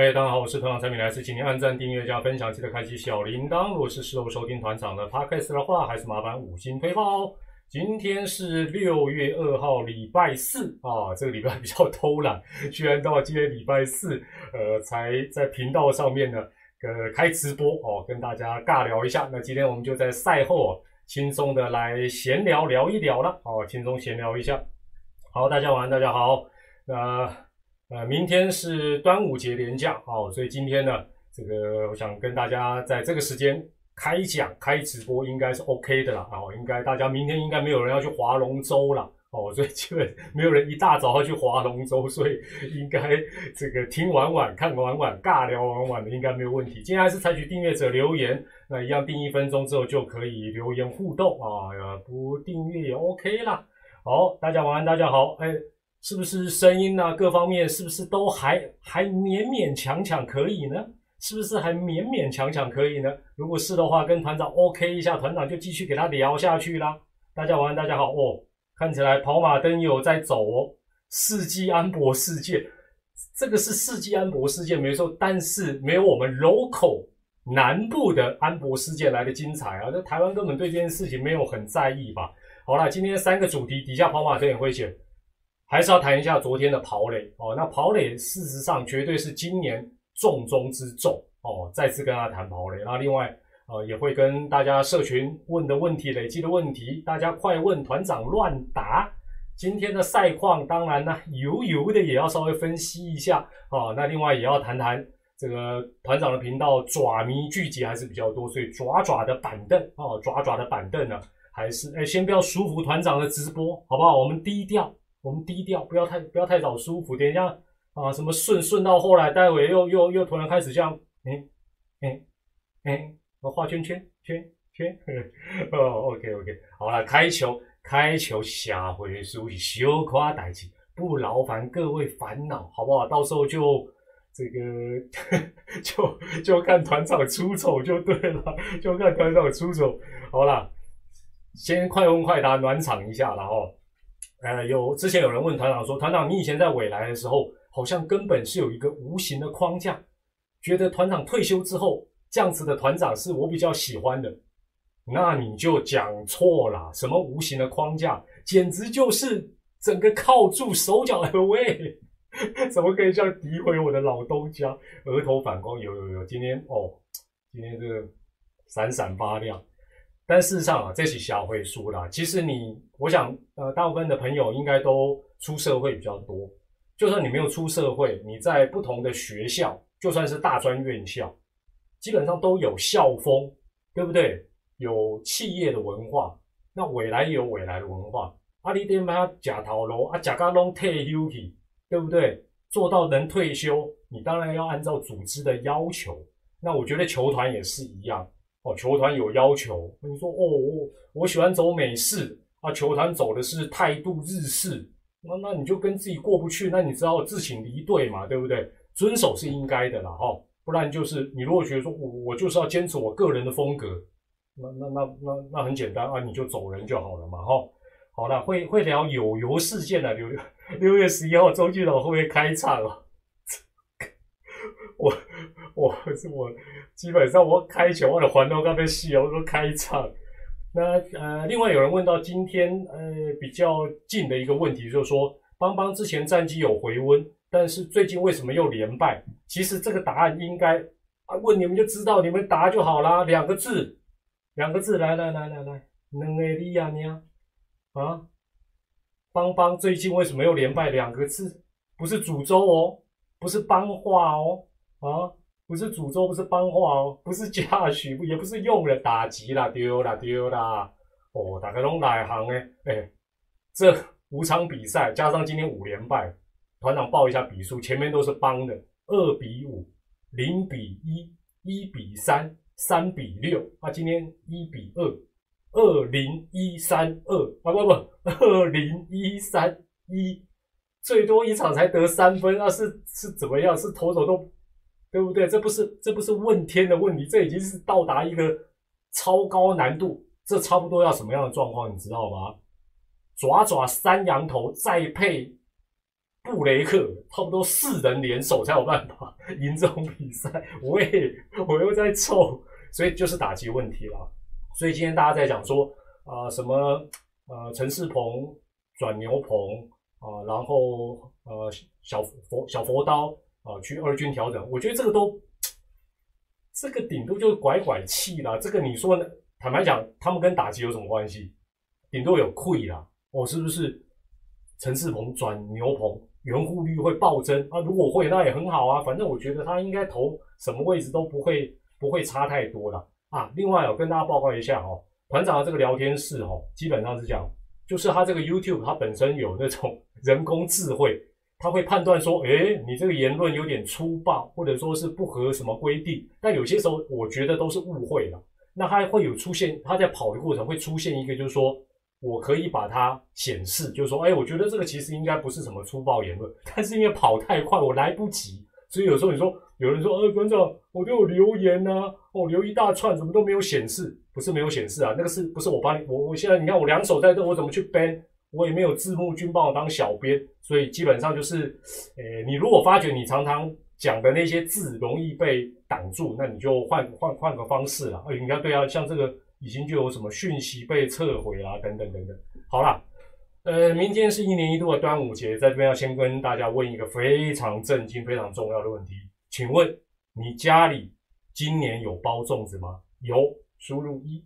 嗨，大家好，我是团长陈明来自，请您按赞、订阅加分享，记得开启小铃铛。如果是事后收听团长的 podcast 的话，还是麻烦五星推爆哦。今天是六月二号，礼拜四啊，这个礼拜比较偷懒，居然到今天礼拜四，呃，才在频道上面呢，呃，开直播哦，跟大家尬聊一下。那今天我们就在赛后，轻松的来闲聊聊一聊了，哦，轻松闲聊一下。好，大家晚安，大家好，那。呃明天是端午节连假哦，所以今天呢，这个我想跟大家在这个时间开讲、开直播，应该是 OK 的啦。哦，应该大家明天应该没有人要去划龙舟了哦，所以基本没有人一大早要去划龙舟，所以应该这个听晚晚、看晚晚、尬聊晚晚的应该没有问题。今天还是采取订阅者留言，那一样订一分钟之后就可以留言互动啊，不订阅也 OK 啦。好，大家晚安，大家好，哎。是不是声音啊，各方面是不是都还还勉勉强强可以呢？是不是还勉勉强强可以呢？如果是的话，跟团长 OK 一下，团长就继续给他聊下去啦。大家晚安，大家好哦。看起来跑马灯有在走哦。世纪安博事件，这个是世纪安博事件没错，但是没有我们 local 南部的安博事件来的精彩啊。这台湾根本对这件事情没有很在意吧？好了，今天三个主题底下跑马灯也会写。还是要谈一下昨天的跑垒哦。那跑垒事实上绝对是今年重中之重哦。再次跟大家谈跑垒，那另外呃也会跟大家社群问的问题、累积的问题，大家快问团长乱答。今天的赛况当然呢油油的也要稍微分析一下啊。那另外也要谈谈这个团长的频道爪迷聚集还是比较多，所以爪爪的板凳哦，爪爪的板凳呢还是哎先不要舒服团长的直播好不好？我们低调。我们低调，不要太不要太早舒服。等一下啊，什么顺顺到后来，待会又又又突然开始这样，哎哎哎，我画圈圈圈圈。哦，OK OK，好了，开球开球，下回书小夸代起，不劳烦各位烦恼，好不好？到时候就这个 就就看团长出丑就对了，就看团长出丑。好了，先快问快答暖场一下，然后。呃，有之前有人问团长说，团长，你以前在未来的时候，好像根本是有一个无形的框架，觉得团长退休之后这样子的团长是我比较喜欢的，那你就讲错了，什么无形的框架，简直就是整个靠住手脚的位，怎么可以这样诋毁我的老东家？额头反光，有有有，今天哦，今天这个闪闪发亮。但事实上啊，这是小会输啦。其实你，我想，呃，大部分的朋友应该都出社会比较多。就算你没有出社会，你在不同的学校，就算是大专院校，基本上都有校风，对不对？有企业的文化，那未来也有未来的文化。阿里点嘛假逃楼啊，假加拢退休去，对不对？做到能退休，你当然要按照组织的要求。那我觉得球团也是一样。哦，球团有要求，你说哦，我我喜欢走美式啊，球团走的是态度日式，那那你就跟自己过不去，那你知道自请离队嘛，对不对？遵守是应该的啦，哈，不然就是你如果觉得说我我就是要坚持我个人的风格，那那那那那很简单啊，你就走人就好了嘛，哈。好了，会会聊有油事件的六六月十一号，周俊老会不会开唱啊？我我是我。基本上我开球我的环都刚被戏哦，都开场。那呃，另外有人问到今天呃比较近的一个问题，就是说邦邦之前战绩有回温，但是最近为什么又连败？其实这个答案应该啊问你们就知道，你们答就好啦。两个字，两个字，来来来来来，能诶利亚尼啊啊，邦邦最近为什么又连败？两个字，不是诅咒哦，不是邦话哦啊。不是诅咒，不是帮话哦，不是嘉许，也不是用人打击啦，丢啦丢啦，哦，大家拢来行诶，哎，这五场比赛加上今天五连败，团长报一下比数，前面都是帮的，二比五，零比一，一比三，三比六，啊，今天一比二，二零一三二，啊不不，二零一三一，最多一场才得三分，那是是怎么样？是投手都。对不对？这不是这不是问天的问题，这已经是到达一个超高难度。这差不多要什么样的状况，你知道吗？爪爪三羊头再配布雷克差不多四人联手才有办法赢这种比赛。喂，我又在凑，所以就是打击问题了。所以今天大家在讲说啊，什么呃陈世鹏转牛棚啊，然后呃小佛小佛刀啊去二军调整，我觉得这个都这个顶多就是拐拐气啦。这个你说呢？坦白讲，他们跟打击有什么关系？顶多有亏啦。哦，是不是陈世鹏转牛棚？圆弧率会暴增啊！如果会，那也很好啊。反正我觉得他应该投什么位置都不会不会差太多了啊。另外，我跟大家报告一下哦，团长的这个聊天室哦，基本上是这样，就是他这个 YouTube 它本身有那种 人工智慧，他会判断说，诶，你这个言论有点粗暴，或者说是不合什么规定。但有些时候，我觉得都是误会了。那他会有出现，他在跑的过程会出现一个，就是说。我可以把它显示，就是说，哎，我觉得这个其实应该不是什么粗暴言论，但是因为跑太快，我来不及，所以有时候你说有人说，呃，馆长，我都有留言呐，我留一大串，怎么都没有显示？不是没有显示啊，那个是不是我帮你？我我现在你看我两手在这，我怎么去 ban？我也没有字幕君帮我当小编，所以基本上就是，诶，你如果发觉你常常讲的那些字容易被挡住，那你就换换换个方式了。哎，你看对啊，像这个。已经就有什么讯息被撤回啦，等等等等。好了，呃，明天是一年一度的端午节，在这边要先跟大家问一个非常震惊、非常重要的问题，请问你家里今年有包粽子吗？有，输入一；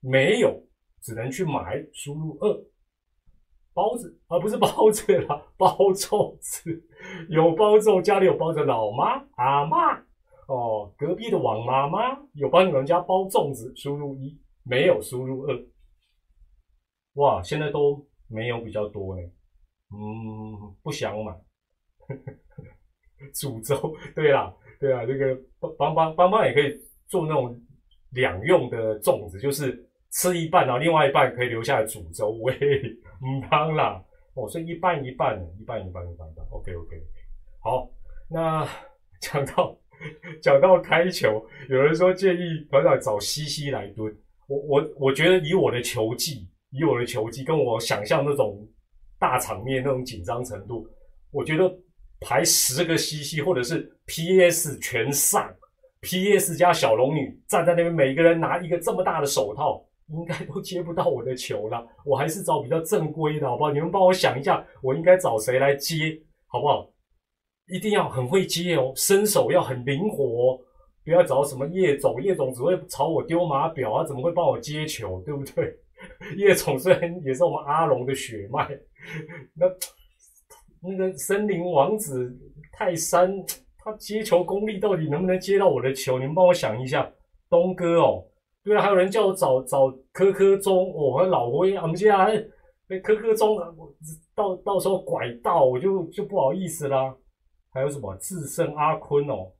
没有，只能去买，输入二。包子而不是包子啦，包粽子。有包粽，家里有包的老妈、阿妈哦，隔壁的王妈妈有帮你们家包粽子，输入一。没有输入二，哇，现在都没有比较多呢，嗯，不想买，煮粥，对啦，对啊，这个帮帮帮帮也可以做那种两用的粽子，就是吃一半，然后另外一半可以留下来煮粥，喂，唔汤啦，哦，所以一半一半，一半一半一半的，OK OK OK，好，那讲到讲到开球，有人说建议团长找西西来蹲。我我我觉得以我的球技，以我的球技，跟我想象那种大场面那种紧张程度，我觉得排十个西西或者是 PS 全上，PS 加小龙女站在那边，每个人拿一个这么大的手套，应该都接不到我的球了。我还是找比较正规的，好不好？你们帮我想一下，我应该找谁来接，好不好？一定要很会接哦，身手要很灵活。不要找什么叶总，叶总只会朝我丢马表啊，怎么会帮我接球，对不对？叶总虽然也是我们阿龙的血脉，那那个森林王子泰山，他接球功力到底能不能接到我的球？你们帮我想一下，东哥哦，对啊，还有人叫我找找科科中，我和老辉，我们接下来那科科中，我到到时候拐到我就就不好意思啦。还有什么智胜阿坤哦？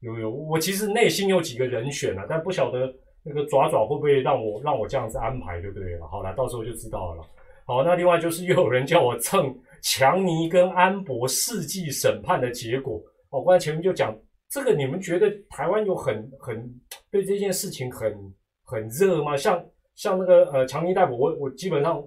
有有，我其实内心有几个人选了，但不晓得那个爪爪会不会让我让我这样子安排就对了。好了，到时候就知道了。好，那另外就是又有人叫我蹭强尼跟安博世纪审判的结果。哦，刚才前面就讲这个，你们觉得台湾有很很对这件事情很很热吗？像像那个呃强尼逮捕，我我基本上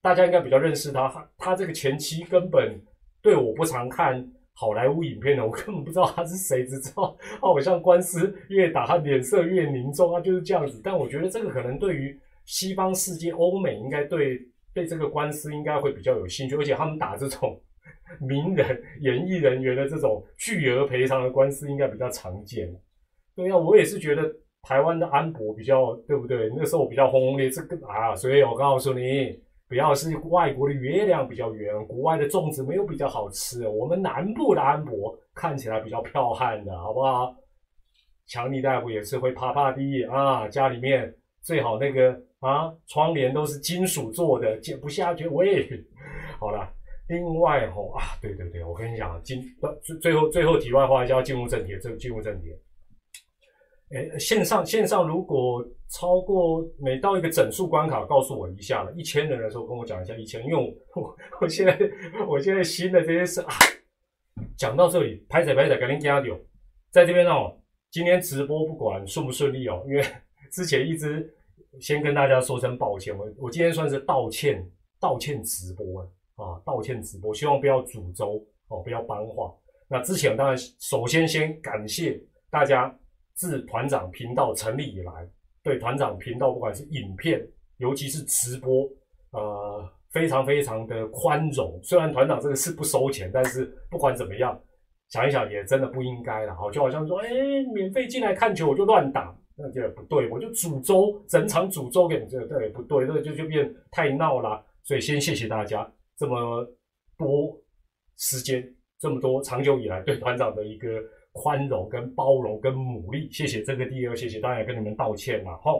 大家应该比较认识他，他他这个前妻根本对我不常看。好莱坞影片的，我根本不知道他是谁，只知道好像官司越打他脸色越凝重，他就是这样子。但我觉得这个可能对于西方世界、欧美应该对对这个官司应该会比较有兴趣，而且他们打这种名人、演艺人员的这种巨额赔偿的官司应该比较常见。对啊，我也是觉得台湾的安博比较对不对？那时候比较轰轰烈这个啊，所以我告诉你。不要是外国的月亮比较圆，国外的粽子没有比较好吃。我们南部的安博看起来比较彪悍的，好不好？强尼大夫也是会啪啪的啊，家里面最好那个啊，窗帘都是金属做的，剪不下去。喂，好了，另外吼啊，对对对，我跟你讲，今最最后最后题外话就要进入正题，这进入正题。哎，线上线上如果超过每到一个整数关卡，告诉我一下了。一千人的时候跟我讲一下一千，因为我我我现在我现在新的这些事啊，讲到这里，拍仔拍仔赶紧加油，在这边哦，今天直播不管顺不顺利哦，因为之前一直先跟大家说声抱歉，我我今天算是道歉道歉直播啊，啊道歉直播，希望不要诅咒哦，不要帮话。那之前当然首先先感谢大家自团长频道成立以来，对团长频道不管是影片，尤其是直播，呃，非常非常的宽容。虽然团长这个是不收钱，但是不管怎么样，想一想也真的不应该了。好，就好像说，哎，免费进来看球我就乱打。那这不对，我就诅咒整场诅咒给你，这这也不对，这个就就变太闹了。所以先谢谢大家这么多时间，这么多长久以来对团长的一个宽容跟包容跟努力，谢谢这个第二，谢谢当然跟你们道歉了。哈，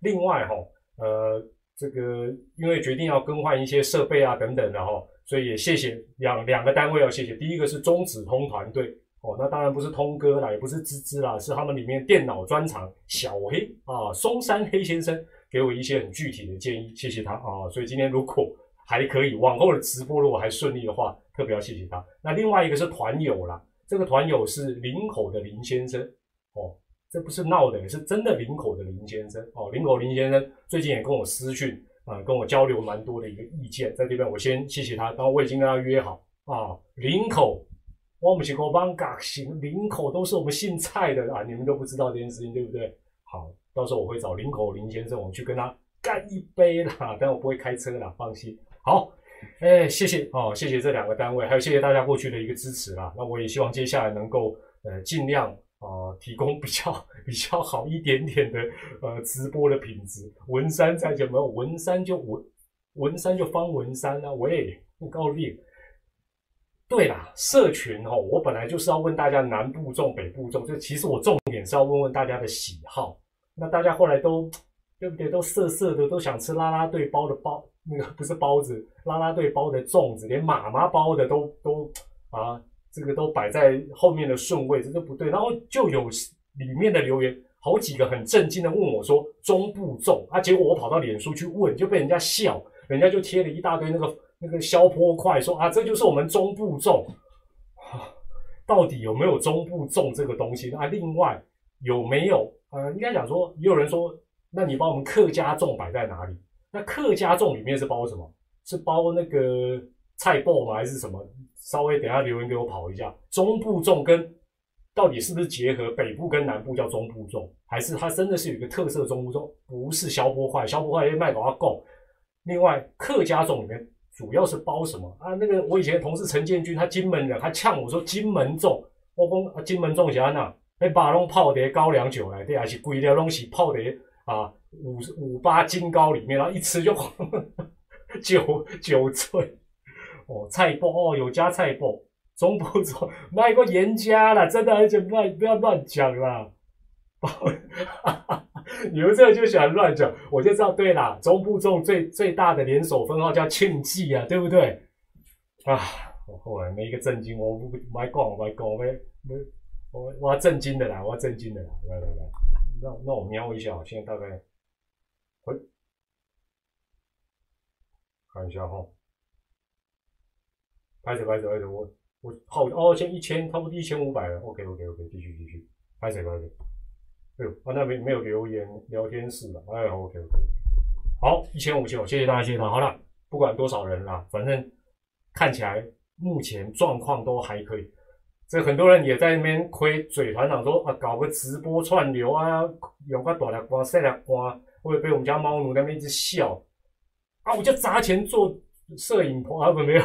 另外哈，呃，这个因为决定要更换一些设备啊等等的哈，所以也谢谢两两个单位要谢谢，第一个是中子通团队。哦，那当然不是通哥啦，也不是芝芝啦，是他们里面电脑专长小黑啊，松山黑先生给我一些很具体的建议，谢谢他啊。所以今天如果还可以，往后的直播如果还顺利的话，特别要谢谢他。那另外一个是团友啦，这个团友是林口的林先生哦，这不是闹的，是真的林口的林先生哦。林口林先生最近也跟我私讯啊，跟我交流蛮多的一个意见，在这边我先谢谢他，然后我已经跟他约好啊，林口。我们是口帮嘎行，林口都是我们姓蔡的啊，你们都不知道这件事情，对不对？好，到时候我会找林口林先生，我们去跟他干一杯啦。但我不会开车啦，放心。好，哎，谢谢哦，谢谢这两个单位，还有谢谢大家过去的一个支持啦。那我也希望接下来能够呃尽量啊提供比较比较好一点点的呃直播的品质。文山在讲没有？文山就文文山就方文山啊，喂，不告烈。对啦，社群哦，我本来就是要问大家南部重北部重，就其实我重点是要问问大家的喜好。那大家后来都对不对？都色色的，都想吃啦啦队包的包，那个不是包子，啦啦队包的粽子，连妈妈包的都都啊，这个都摆在后面的顺位，这都不对。然后就有里面的留言，好几个很震惊的问我说中部粽啊，结果我跑到脸书去问，就被人家笑，人家就贴了一大堆那个。那个消坡块说啊，这就是我们中部种，到底有没有中部粽这个东西啊？另外有没有呃，应该讲说，也有人说，那你把我们客家粽摆在哪里？那客家粽里面是包什么？是包那个菜脯吗？还是什么？稍微等下留言给我跑一下。中部粽跟到底是不是结合北部跟南部叫中部粽，还是它真的是有一个特色中部粽？不是消波块，消波块卖给他够。另外客家粽里面。主要是包什么啊？那个我以前同事陈建军，他金门人，他呛我说金门粽，我讲啊金门粽是安那？那把弄泡的高粱酒来，对，还是贵的东西泡的啊五五八金糕里面，然后一吃就 酒酒醉。哦，菜包哦，有加菜包，中不中？卖过盐加了，真的，而且卖不要乱讲啦。你们这个就喜欢乱讲，我就知道对啦。中部中最最大的连锁分号叫庆记啊，对不对？啊，我后来没一个震惊，我不不爱讲，我爱讲，我我我要震惊的啦，我要震惊的啦，来来来，那那我瞄一下，我现在大概，看一下哈，拍着拍着拍着，我我好哦，现在一千，差不多一千五百了，OK OK OK，继续继续，拍手拍手。哎呦，啊那边没有留言聊天室了，哎，OK OK，好，一千五千，谢谢大家，谢谢大家。好了，不管多少人啦，反正看起来目前状况都还可以。这很多人也在那边亏嘴团长说啊，搞个直播串流啊，有个短的光、晒的光，会被我们家猫奴那边一直笑啊，我就砸钱做摄影棚啊，不没有，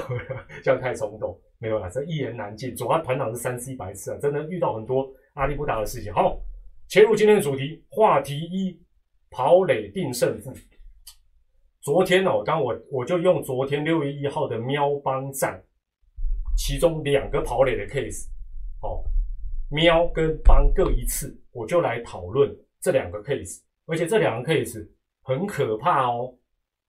这样太冲动，没有了，这一言难尽。主要团长是三 C 白痴啊，真的遇到很多阿力不达的事情。好。切入今天的主题，话题一：跑垒定胜负。昨天呢，当我我就用昨天六月一号的喵帮战，其中两个跑垒的 case，哦，喵跟帮各一次，我就来讨论这两个 case。而且这两个 case 很可怕哦，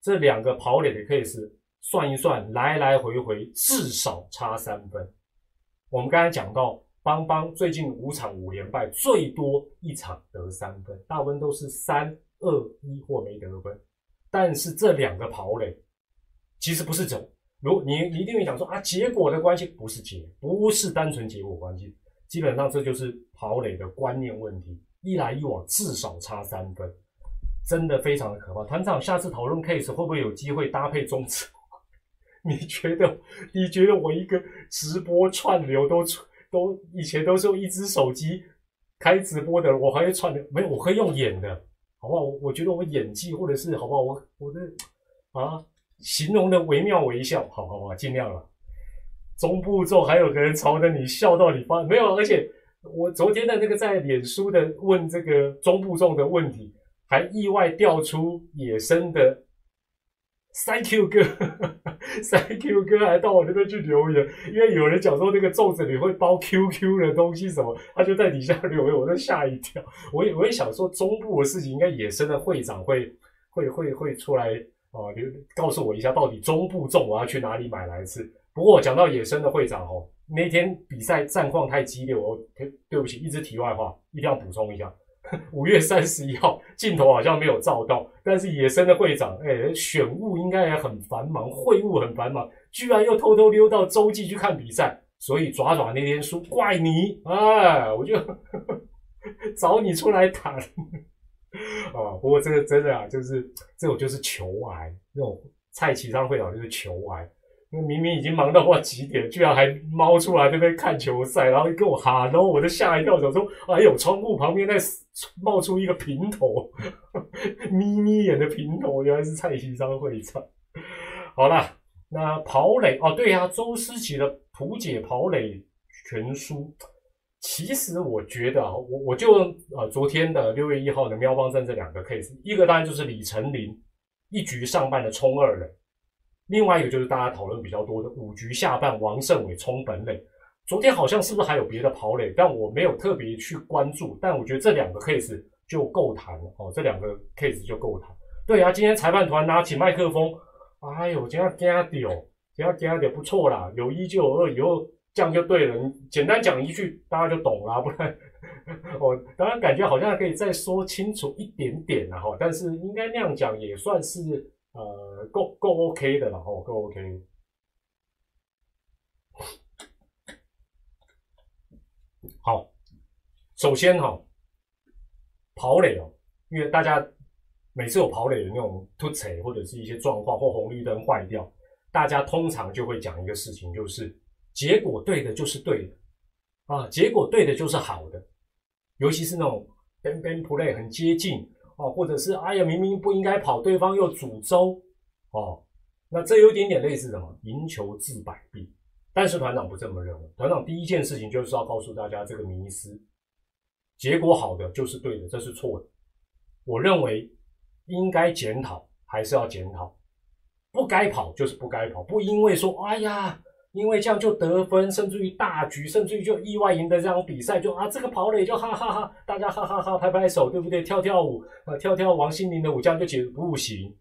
这两个跑垒的 case 算一算，来来回回至少差三分。我们刚才讲到。邦邦最近五场五连败，最多一场得三分，大部分都是三二一或没得分。但是这两个跑垒其实不是走，如你一定会讲说啊，结果的关系不是结，不是单纯结果关系，基本上这就是跑垒的观念问题，一来一往至少差三分，真的非常的可怕。团长，下次讨论 case 会不会有机会搭配中指？你觉得你觉得我一个直播串流都都以前都是用一只手机开直播的，我还会串流，没有，我可以用演的，好不好？我我觉得我演技或者是好不好？我我的啊，形容的惟妙惟肖，好好好，尽量了。中步骤还有个人朝着你笑到你发没有，而且我昨天的那个在脸书的问这个中步骤的问题，还意外调出野生的 Thank you 哥，Thank you 哥还到我这边去留言，因为有人讲说那个粽子里会包 QQ 的东西什么，他就在底下留言，我都吓一跳。我也我也想说中部的事情，应该野生的会长会会会会出来啊，留告诉我一下，到底中部粽我要去哪里买来吃。不过讲到野生的会长哦，那天比赛战况太激烈，我对不起，一直题外话，一定要补充一下。五月三十一号镜头好像没有照到，但是野生的会长，哎，选务应该也很繁忙，会务很繁忙，居然又偷偷溜到洲际去看比赛，所以爪爪那天输，怪你，哎，我就 找你出来谈啊。不过这个真的啊，就是这种就是求爱，那种蔡启昌会长就是求爱。明明已经忙到不知道几点，居然还猫出来这边看球赛，然后跟我哈喽，我就吓一跳，想说哎呦，窗户旁边在冒出一个平头，眯眯眼的平头，原来是蔡徐章会长。好了，那跑垒哦，对呀，周思齐的图解跑垒全书，其实我觉得啊，我我就呃昨天的六月一号的喵邦镇这两个 case，一个当然就是李成林一局上半的冲二垒。另外一个就是大家讨论比较多的五局下半王胜伟冲本垒，昨天好像是不是还有别的跑垒，但我没有特别去关注。但我觉得这两个 case 就够谈了哦，这两个 case 就够谈。对啊，今天裁判团拿起麦克风，哎呦，今天加屌，今天加屌不错啦，有一就有二，以后这样就对了。简单讲一句，大家就懂了，不然哦，当然感觉好像可以再说清楚一点点了哈，但是应该那样讲也算是。呃，够够 OK 的了哦，够 OK。好，首先哈，跑垒哦，因为大家每次有跑垒的那种突踩或者是一些状况或红绿灯坏掉，大家通常就会讲一个事情，就是结果对的就是对的啊，结果对的就是好的，尤其是那种 ban ban play 很接近。哦，或者是哎呀，明明不应该跑，对方又主周，哦，那这有点点类似什么赢球治百病，但是团长不这么认为。团长第一件事情就是要告诉大家这个迷思：结果好的就是对的，这是错的。我认为应该检讨还是要检讨，不该跑就是不该跑，不因为说哎呀。因为这样就得分，甚至于大局，甚至于就意外赢得这场比赛，就啊这个跑垒就哈哈哈，大家哈哈哈拍拍手，对不对？跳跳舞啊，跳跳王心凌的舞，这样就解不行，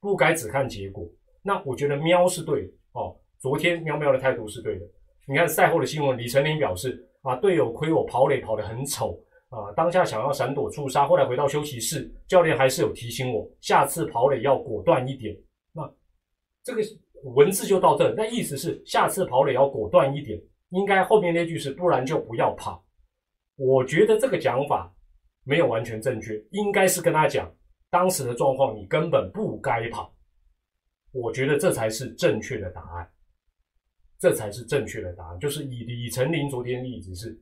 不该只看结果。那我觉得喵是对的哦，昨天喵喵的态度是对的。你看赛后的新闻，李成林表示啊，队友亏我跑垒跑得很丑啊，当下想要闪躲触杀，后来回到休息室，教练还是有提醒我，下次跑垒要果断一点。那这个。文字就到这，那意思是下次跑垒要果断一点。应该后面那句是不然就不要跑。我觉得这个讲法没有完全正确，应该是跟他讲当时的状况，你根本不该跑。我觉得这才是正确的答案，这才是正确的答案。就是以李成林昨天例子是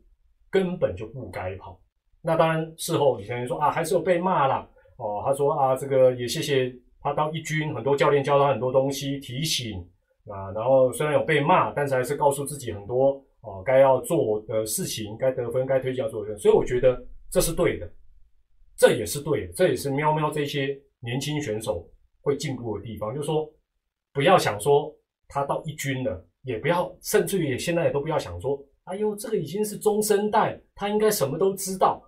根本就不该跑。那当然事后李成林说啊，还是有被骂了哦。他说啊，这个也谢谢。他当一军，很多教练教他很多东西，提醒啊，然后虽然有被骂，但是还是告诉自己很多哦，该要做的事情，该得分，该推进要做。所以我觉得这是对的，这也是对的，这也是喵喵这些年轻选手会进步的地方。就是说，不要想说他到一军了，也不要，甚至于现在也都不要想说，哎呦，这个已经是中生代，他应该什么都知道，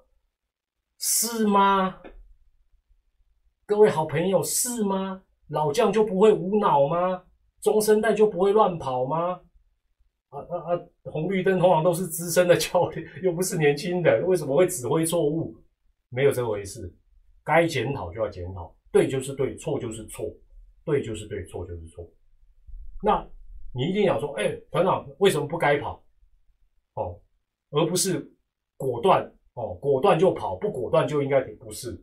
是吗？各位好朋友，是吗？老将就不会无脑吗？中生代就不会乱跑吗？啊啊啊！红绿灯通常都是资深的教练，又不是年轻人，为什么会指挥错误？没有这回事，该检讨就要检讨，对就是对，错就是错，对就是对，错就是错。那你一定要说，哎，团长为什么不该跑？哦，而不是果断哦，果断就跑，不果断就应该不是。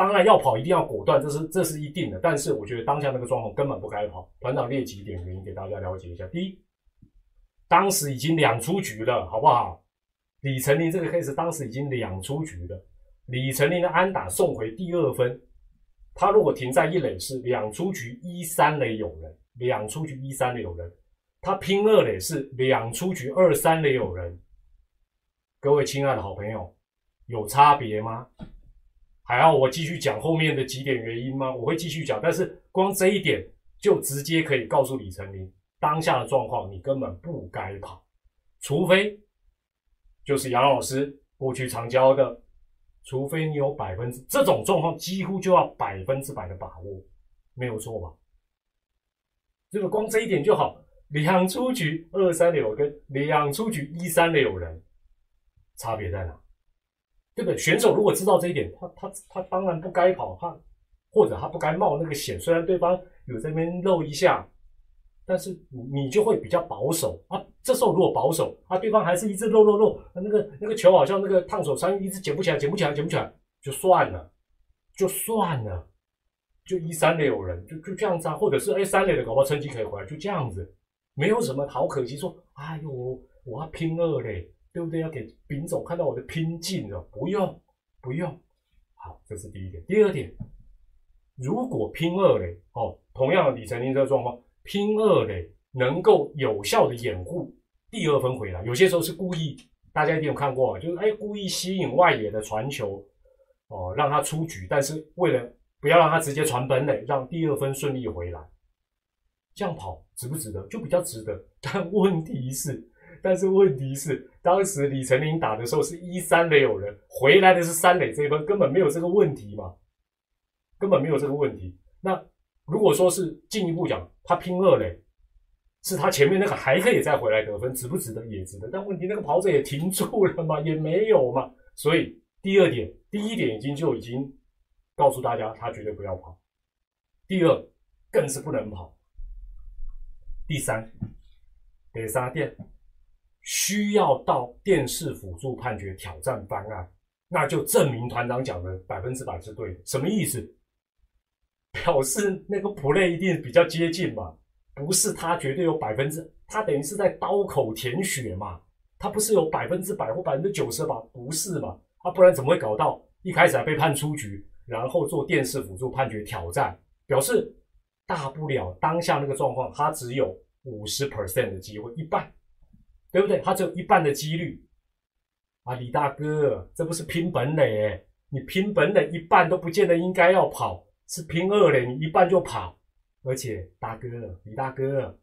当然要跑一定要果断，这是这是一定的。但是我觉得当下那个状况根本不该跑。团长列几点原因给大家了解一下。第一，当时已经两出局了，好不好？李成林这个 case 当时已经两出局了，李成林的安打送回第二分，他如果停在一垒是两出局一三垒有人，两出局一三垒有人，他拼二垒是两出局二三垒有人。各位亲爱的好朋友，有差别吗？还要我继续讲后面的几点原因吗？我会继续讲，但是光这一点就直接可以告诉李成林，当下的状况你根本不该跑，除非就是杨老师过去常教的，除非你有百分之这种状况几乎就要百分之百的把握，没有错吧？这个光这一点就好，两出局二三垒有跟两出局一三垒有人。差别在哪？对不对？选手如果知道这一点，他他他当然不该跑，他或者他不该冒那个险。虽然对方有这边漏一下，但是你你就会比较保守啊。这时候如果保守啊，对方还是一直漏漏漏，那个那个球好像那个烫手山芋，一直捡不起来，捡不起来，捡不起来，就算了，就算了，就一三垒有人，就就这样子啊。或者是哎三垒的搞不好成绩可以回来，就这样子，没有什么好可惜。说哎呦，我要拼二垒。对不对？要给丙总看到我的拼劲了，不用，不用。好，这是第一点。第二点，如果拼二垒，哦，同样的李成林这个状况，拼二垒能够有效的掩护第二分回来。有些时候是故意，大家一定有看过，就是哎，故意吸引外野的传球，哦，让他出局，但是为了不要让他直接传本垒，让第二分顺利回来，这样跑值不值得？就比较值得。但问题是。但是问题是，当时李成林打的时候是一三垒有人，回来的是三垒这一分，根本没有这个问题嘛，根本没有这个问题。那如果说是进一步讲，他拼二垒，是他前面那个还可以再回来得分，值不值得？也值得。但问题那个跑者也停住了嘛，也没有嘛。所以第二点，第一点已经就已经告诉大家，他绝对不要跑。第二，更是不能跑。第三，得三点。需要到电视辅助判决挑战方案，那就证明团长讲的百分之百是对的。什么意思？表示那个 play 一定比较接近嘛？不是他绝对有百分之，他等于是在刀口舔血嘛？他不是有百分之百或百分之九十吧？不是嘛？啊，不然怎么会搞到一开始还被判出局，然后做电视辅助判决挑战？表示大不了当下那个状况，他只有五十 percent 的机会，一半。对不对？他只有一半的几率啊，李大哥，这不是拼本垒，你拼本垒一半都不见得应该要跑，是拼二垒，你一半就跑。而且大哥，李大哥，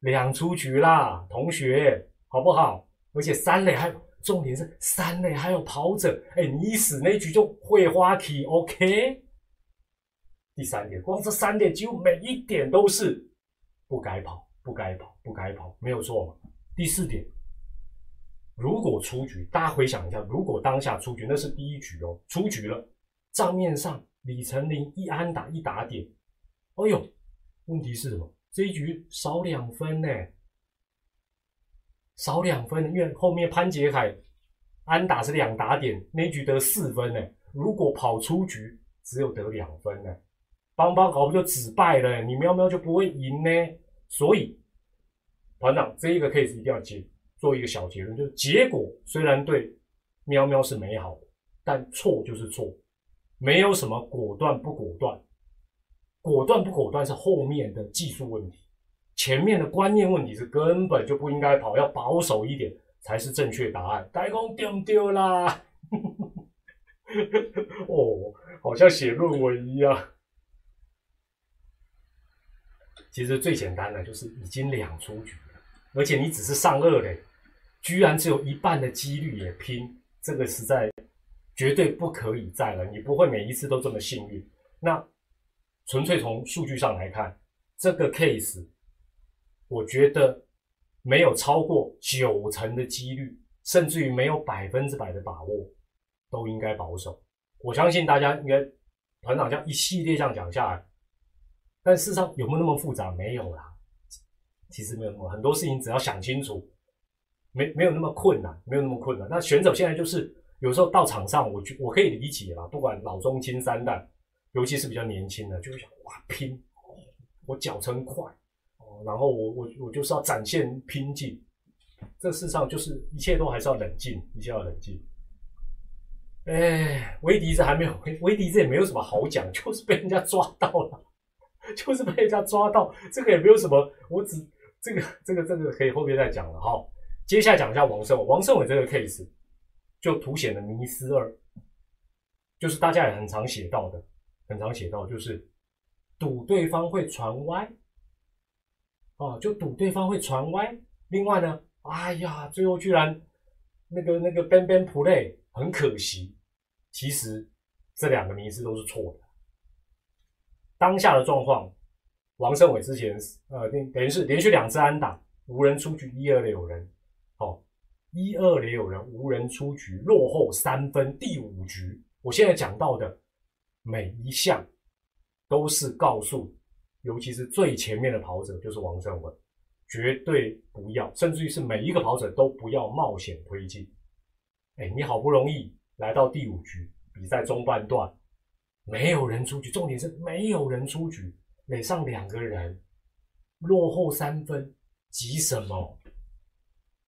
两出局啦，同学，好不好？而且三垒还有，重点是三垒还有跑者，哎，你一死那局就会花体，OK？第三点，光这三点几乎每一点都是不该跑，不该跑，不该跑，没有错嘛。第四点，如果出局，大家回想一下，如果当下出局，那是第一局哦，出局了，账面上李成林一安打一打点，哎呦，问题是什么？这一局少两分呢，少两分，因为后面潘杰凯安打是两打点，那局得四分呢，如果跑出局，只有得两分呢，邦邦搞不就只败了，你喵喵就不会赢呢，所以。团长，这一个 case 一定要结做一个小结论，就是结果虽然对喵喵是美好的，但错就是错，没有什么果断不果断，果断不果断是后面的技术问题，前面的观念问题是根本就不应该跑，要保守一点才是正确答案。大公丢丢啦，哦，好像写论文一样。其实最简单的就是已经两出局。而且你只是上二垒，居然只有一半的几率也拼，这个实在绝对不可以再了。你不会每一次都这么幸运。那纯粹从数据上来看，这个 case，我觉得没有超过九成的几率，甚至于没有百分之百的把握，都应该保守。我相信大家应该团长这样一系列这样讲下来，但事实上有没有那么复杂？没有啦。其实没有那么很多事情，只要想清楚，没没有那么困难，没有那么困难。那选手现在就是有时候到场上，我我可以理解啦，不管老中青三代，尤其是比较年轻的，就会想哇拼，我脚程快哦，然后我我我就是要展现拼劲。这世上就是一切都还是要冷静，一切要冷静。哎，威迪这还没有，威迪这也没有什么好讲，就是被人家抓到了，就是被人家抓到，这个也没有什么，我只这个这个这个可以后面再讲了哈。接下来讲一下王胜伟，王胜伟这个 case 就凸显了迷思二，就是大家也很常写到的，很常写到就是赌对方会传歪，哦，就赌对方会传歪。另外呢，哎呀，最后居然那个那个 ban ban play 很可惜，其实这两个迷思都是错的。当下的状况，王胜伟之前呃等于是连续两次安打，无人出局，一二垒有人。一二垒有人，无人出局，落后三分。第五局，我现在讲到的每一项都是告诉，尤其是最前面的跑者，就是王胜伟，绝对不要，甚至于是每一个跑者都不要冒险推进。哎，你好不容易来到第五局，比赛中半段没有人出局，重点是没有人出局，垒上两个人，落后三分，急什么？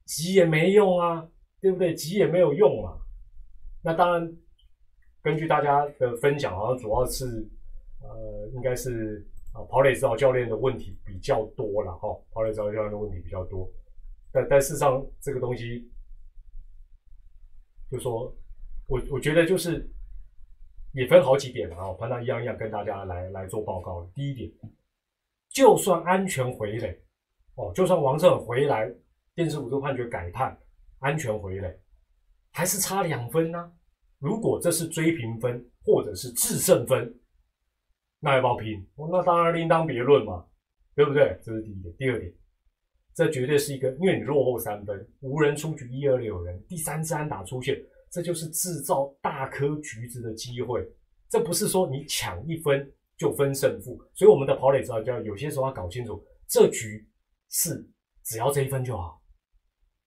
急也没用啊，对不对？急也没有用啊。那当然，根据大家的分享，好像主要是呃，应该是啊，跑垒指导教练的问题比较多了哈。跑垒指导教练的问题比较多，但但事实上，这个东西，就说我我觉得就是也分好几点啊。盘长一样一样跟大家来来做报告。第一点，就算安全回垒哦，就算王胜回来。电视五度判决改判，安全回垒，还是差两分呢？如果这是追平分或者是制胜分，那要不要拼？那当然另当别论嘛，对不对？这是第一点。第二点，这绝对是一个，因为你落后三分，无人出局，一二六人，第三次安打出现，这就是制造大颗橘子的机会。这不是说你抢一分就分胜负，所以我们的跑垒指导教有些时候要搞清楚，这局是只要这一分就好。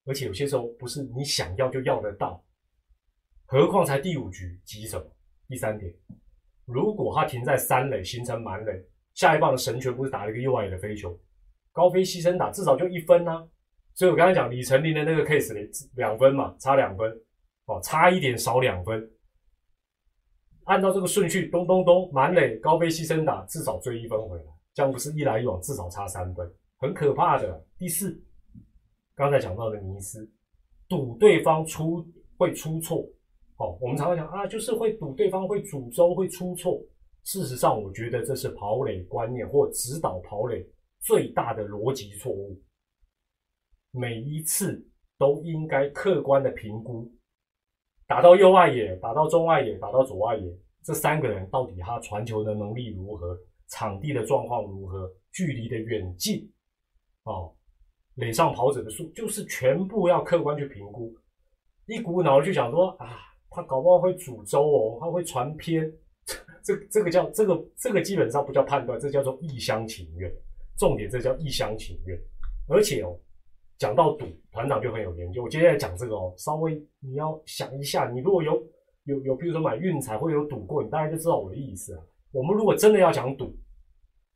而且有些时候不是你想要就要得到，何况才第五局，急什么？第三点，如果他停在三垒形成满垒，下一棒的神拳不是打了一个右外野的飞球，高飞牺牲打至少就一分呐。所以我刚才讲李成林的那个 case 两分嘛，差两分，哦，差一点少两分。按照这个顺序，咚咚咚，满垒高飞牺牲打至少追一分回来，这样不是一来一往至少差三分，很可怕的。第四。刚才讲到的迷思，赌对方出会出错，哦，我们常常讲啊，就是会赌对方会主周会出错。事实上，我觉得这是跑垒观念或指导跑垒最大的逻辑错误。每一次都应该客观的评估，打到右外野，打到中外野，打到左外野，这三个人到底他传球的能力如何，场地的状况如何，距离的远近，哦。垒上跑者的数，就是全部要客观去评估。一股脑就想说啊，他搞不好会主周哦，他会传偏，这这个叫这个这个基本上不叫判断，这叫做一厢情愿。重点这叫一厢情愿。而且哦，讲到赌，团长就很有研究。我接下来讲这个哦，稍微你要想一下，你如果有有有，比如说买运彩或有赌过，你大概就知道我的意思啊。我们如果真的要讲赌，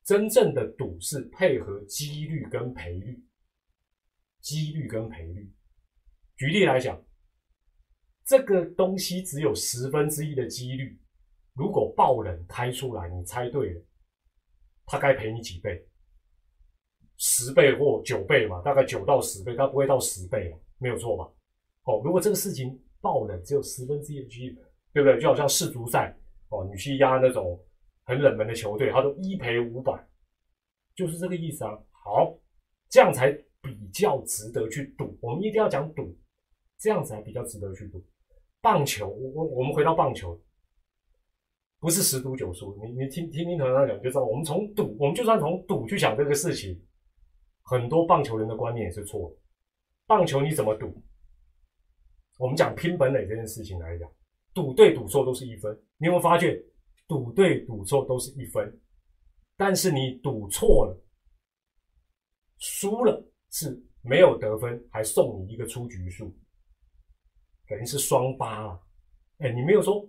真正的赌是配合几率跟赔率。几率跟赔率，举例来讲，这个东西只有十分之一的几率，如果爆冷开出来，你猜对了，他该赔你几倍？十倍或九倍嘛，大概九到十倍，他不会到十倍了，没有错吧？哦，如果这个事情爆冷只有十分之一的几率，对不对？就好像世足赛哦，你去压那种很冷门的球队，他都一赔五百，就是这个意思啊。好，这样才。比较值得去赌，我们一定要讲赌，这样子才比较值得去赌。棒球，我我我们回到棒球，不是十赌九输。你你听听听团长讲就知道，我们从赌，我们就算从赌去想这个事情，很多棒球人的观念也是错的。棒球你怎么赌？我们讲拼本垒这件事情来讲，赌对赌错都是一分。你有没有发觉，赌对赌错都是一分，但是你赌错了，输了。是没有得分，还送你一个出局数，等于是双八了。哎，你没有说，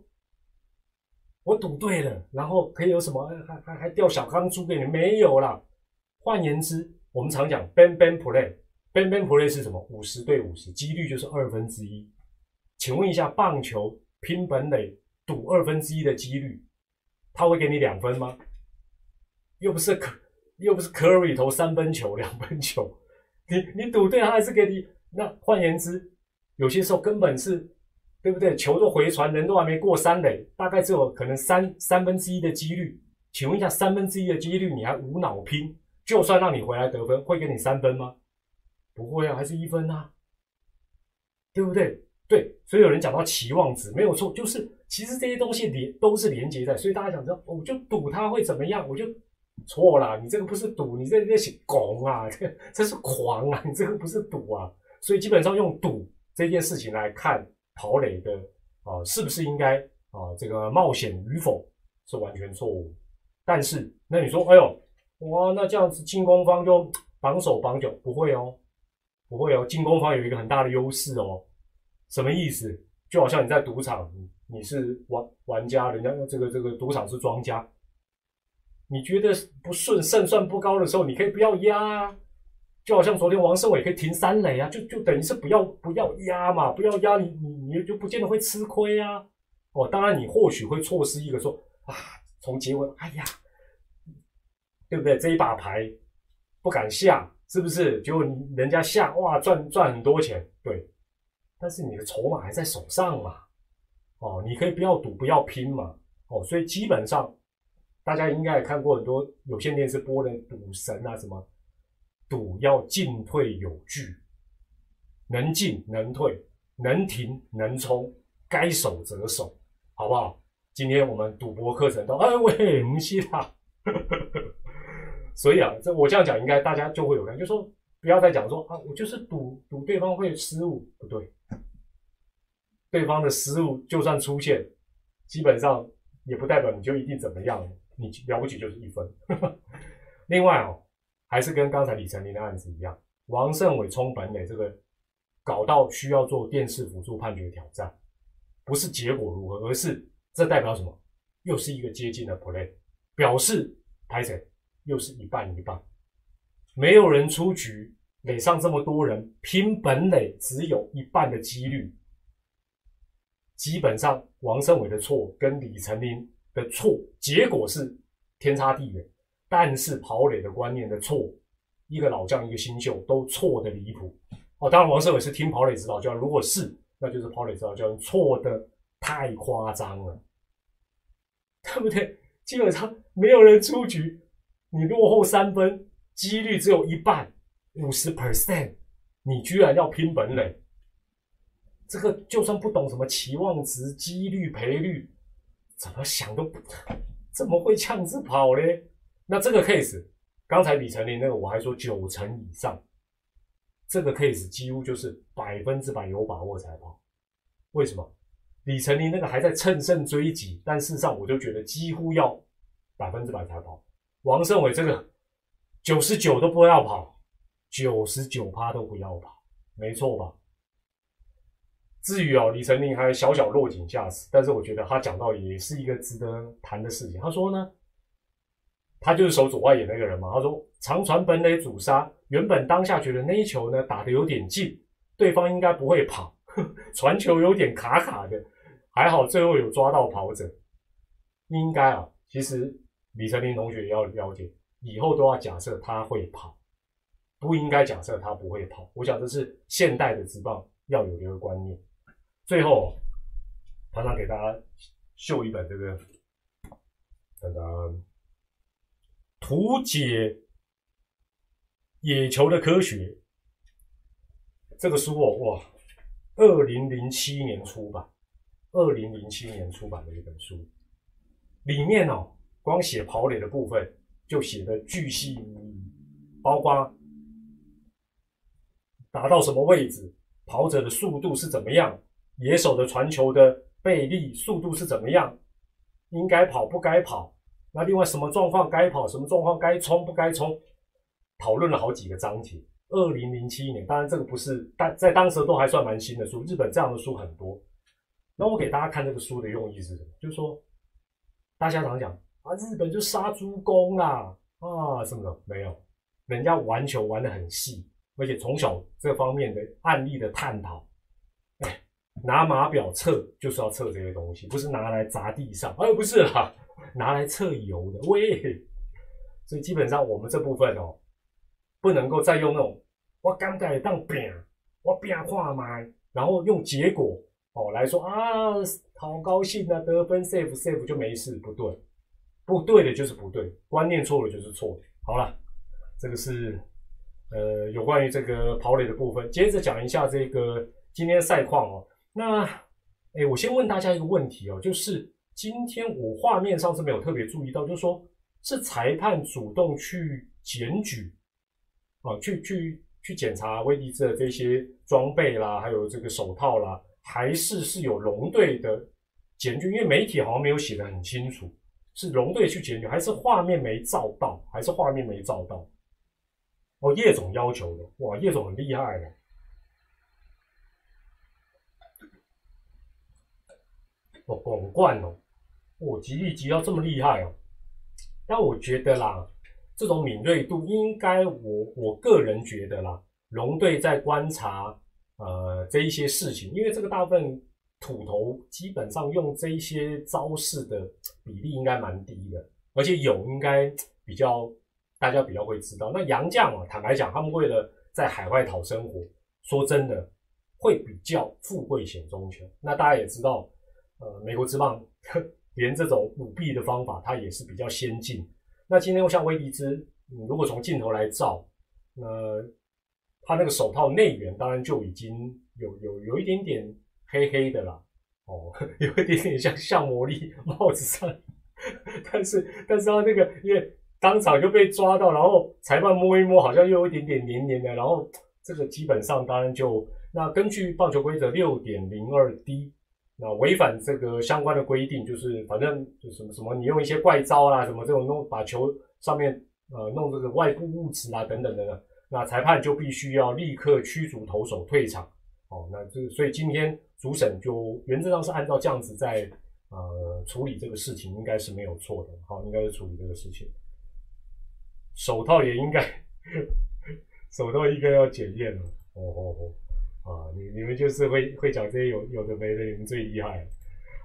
我赌对了，然后可以有什么？还还还掉小钢珠给你？没有啦。换言之，我们常讲 ban ban play，ban ban play 是什么？五十对五十，几率就是二分之一。请问一下，棒球拼本垒赌二分之一的几率，他会给你两分吗？又不是可，又不是 Curry 投三分球、两分球，你你赌对他还是给你？那换言之，有些时候根本是。对不对？球都回传，人都还没过三垒，大概只有可能三三分之一的几率。请问一下，三分之一的几率你还无脑拼？就算让你回来得分，会给你三分吗？不会啊，还是一分啊，对不对？对，所以有人讲到期望值没有错，就是其实这些东西连都是连接在，所以大家想知道，我就赌它会怎么样，我就错了。你这个不是赌，你这这是拱啊，这 这是狂啊，你这个不是赌啊。所以基本上用赌这件事情来看。跑垒的啊，是不是应该啊？这个冒险与否是完全错误。但是那你说，哎呦，哇，那这样子进攻方就绑手绑脚？不会哦，不会哦。进攻方有一个很大的优势哦。什么意思？就好像你在赌场，你是玩玩家，人家这个这个赌场是庄家，你觉得不顺，胜算不高的时候，你可以不要压。就好像昨天王胜伟可以停三垒啊，就就等于是不要不要压嘛，不要压你你你就不见得会吃亏啊。哦，当然你或许会错失一个说啊，从结尾哎呀，对不对？这一把牌不敢下，是不是？结果人家下哇赚赚很多钱，对。但是你的筹码还在手上嘛，哦，你可以不要赌不要拼嘛，哦，所以基本上大家应该也看过很多有线电视播的赌神啊什么。赌要进退有据，能进能退，能停能冲，该守则守，好不好？今天我们赌博课程都哎喂，唔是啦，所以啊，这我这样讲应该大家就会有感，就说不要再讲说啊，我就是赌赌对方会失误，不对，对方的失误就算出现，基本上也不代表你就一定怎么样，你了不起就是一分。另外哦。还是跟刚才李成林的案子一样，王胜伟冲本垒这个搞到需要做电视辅助判决挑战，不是结果如何，而是这代表什么？又是一个接近的 play，表示拍谁又是一半一半，没有人出局，垒上这么多人拼本垒，只有一半的几率，基本上王胜伟的错跟李成林的错结果是天差地远。但是跑垒的观念的错，一个老将一个新秀都错的离谱哦。当然王胜伟是听跑垒指导教，如果是那就是跑垒指导教错的太夸张了，对不对？基本上没有人出局，你落后三分，几率只有一半，五十 percent，你居然要拼本垒，这个就算不懂什么期望值、几率、赔率，怎么想都不怎么会呛子跑嘞？那这个 case，刚才李成林那个我还说九成以上，这个 case 几乎就是百分之百有把握才跑。为什么？李成林那个还在乘胜追击，但事实上我就觉得几乎要百分之百才跑。王胜伟这个九十九都不要跑，九十九趴都不要跑，没错吧？至于哦，李成林还小小落井下石，但是我觉得他讲到也是一个值得谈的事情。他说呢？他就是守左外野那个人嘛。他说长传本垒主杀，原本当下觉得那一球呢打得有点近，对方应该不会跑，传球有点卡卡的，还好最后有抓到跑者。应该啊，其实李成林同学也要了解，以后都要假设他会跑，不应该假设他不会跑。我想这是现代的直棒要有一个观念。最后，常常给大家秀一本这个，等等。图解野球的科学，这个书哦，哇，二零零七年出版，二零零七年出版的一本书，里面哦，光写跑垒的部分就写的巨细靡遗，包括打到什么位置，跑者的速度是怎么样，野手的传球的背力速度是怎么样，应该跑不该跑。那另外什么状况该跑，什么状况该冲不该冲，讨论了好几个章节。二零零七年，当然这个不是但在当时都还算蛮新的书。日本这样的书很多。那我给大家看这个书的用意是什么？就是说，大家常讲啊，日本就杀猪工啦啊什么的，没有，人家玩球玩的很细，而且从小这方面的案例的探讨，哎，拿码表测就是要测这些东西，不是拿来砸地上，哎，不是啦，拿来测油的，喂，所以基本上我们这部分哦，不能够再用那种我刚才当饼，我饼画麦，然后用结果。哦，来说啊，好高兴啊，得分 safe safe 就没事，不对，不对的就是不对，观念错了就是错。好了，这个是呃有关于这个跑垒的部分，接着讲一下这个今天赛况哦。那哎，我先问大家一个问题哦，就是今天我画面上是没有特别注意到，就是说是裁判主动去检举啊，去去去检查威迪兹的这些装备啦，还有这个手套啦。还是是有龙队的检举，因为媒体好像没有写的很清楚，是龙队去检举，还是画面没照到，还是画面没照到？哦，叶总要求的，哇，叶总很厉害的，哦，广冠哦，哦，吉利吉要这么厉害哦，但我觉得啦，这种敏锐度应该，我我个人觉得啦，龙队在观察。呃，这一些事情，因为这个大部分土头基本上用这一些招式的比例应该蛮低的，而且有应该比较大家比较会知道。那洋将啊，坦白讲，他们为了在海外讨生活，说真的会比较富贵险中求。那大家也知道，呃，美国之棒连这种舞弊的方法，它也是比较先进。那今天像威迪兹，如果从镜头来照，那。他那个手套内缘当然就已经有有有一点点黑黑的啦，哦，有一点点像像魔力 帽子上，但是但是他那个因为当场就被抓到，然后裁判摸一摸，好像又有一点点黏黏的，然后这个基本上当然就那根据棒球规则六点零二 D，那违反这个相关的规定，就是反正就什么什么你用一些怪招啦，什么这种弄把球上面呃弄这个外部物质啊等等等等。那裁判就必须要立刻驱逐投手退场，哦，那这所以今天主审就原则上是按照这样子在呃处理这个事情，应该是没有错的，好，应该是处理这个事情。手套也应该，手套应该要检验了，哦哦哦，啊，你你们就是会会讲这些有有的没的，你们最厉害。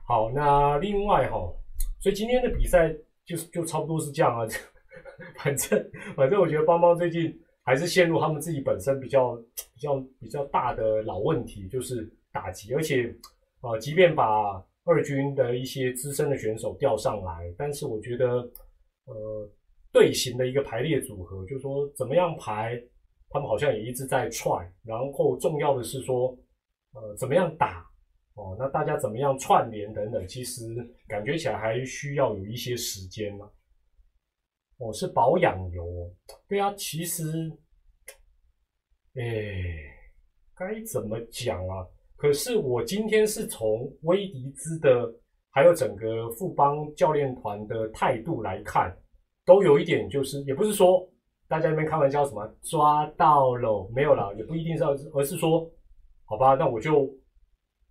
好，那另外哈，所以今天的比赛就是就差不多是这样啊，反正反正我觉得邦邦最近。还是陷入他们自己本身比较比较比较大的老问题，就是打击，而且啊，即便把二军的一些资深的选手调上来，但是我觉得，呃，队形的一个排列组合，就是说怎么样排，他们好像也一直在踹，然后重要的是说，呃，怎么样打哦，那大家怎么样串联等等，其实感觉起来还需要有一些时间呢。哦，是保养油，对啊，其实，哎，该怎么讲啊？可是我今天是从威迪兹的，还有整个富邦教练团的态度来看，都有一点，就是也不是说大家那边开玩笑什么抓到了没有了，也不一定是要，而是说，好吧，那我就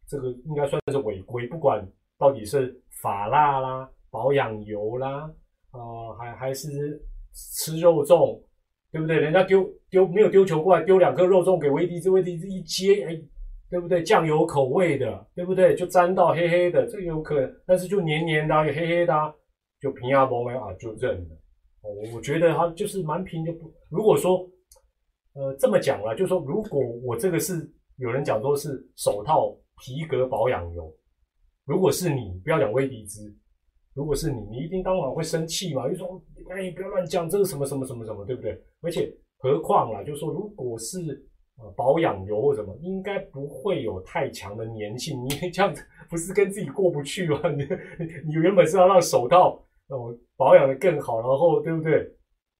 这个应该算是违规，不管到底是法蜡啦、保养油啦。啊，还还是吃肉粽，对不对？人家丢丢没有丢球过来，丢两颗肉粽给威迪兹，威迪兹一接，哎，对不对？酱油口味的，对不对？就沾到黑黑的，这个有可能，但是就黏黏的，有黑黑的，就平压崩了啊，就认了。哦，我觉得它就是蛮平，就不如果说，呃，这么讲了，就说如果我这个是有人讲说是手套皮革保养油，如果是你，不要讲威迪兹。如果是你，你一定当晚会生气嘛？就说，哎，不要乱讲，这个什么什么什么什么，对不对？而且何况啦，就说，如果是呃保养油或什么，应该不会有太强的粘性。你这样子不是跟自己过不去吗？你你原本是要让手套哦保养的更好，然后对不对？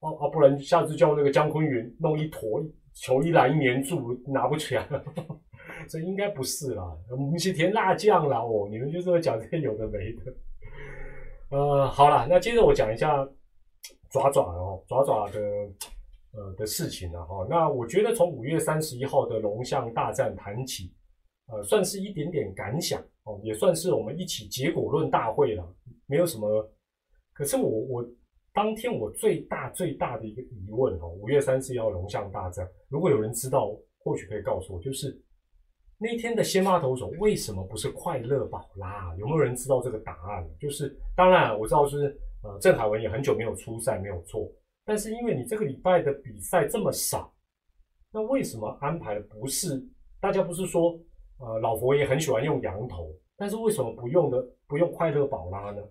哦啊，不然下次叫那个姜昆云弄一坨球一来一粘住，拿不起来。这应该不是啦，我们是填辣酱啦哦，你们就是会讲这些有的没的。呃，好了，那接着我讲一下爪爪哦，爪爪的呃的事情了哈。那我觉得从五月三十一号的龙象大战谈起，呃，算是一点点感想哦，也算是我们一起结果论大会了，没有什么可是我我当天我最大最大的一个疑问哦，五月三十一号龙象大战，如果有人知道，或许可以告诉我，就是那天的先发投手为什么不是快乐宝拉？有没有人知道这个答案？就是当然我知道就是呃郑海文也很久没有出赛，没有错。但是因为你这个礼拜的比赛这么少，那为什么安排的不是？大家不是说，呃，老佛爷很喜欢用羊头，但是为什么不用的不用快乐宝拉呢？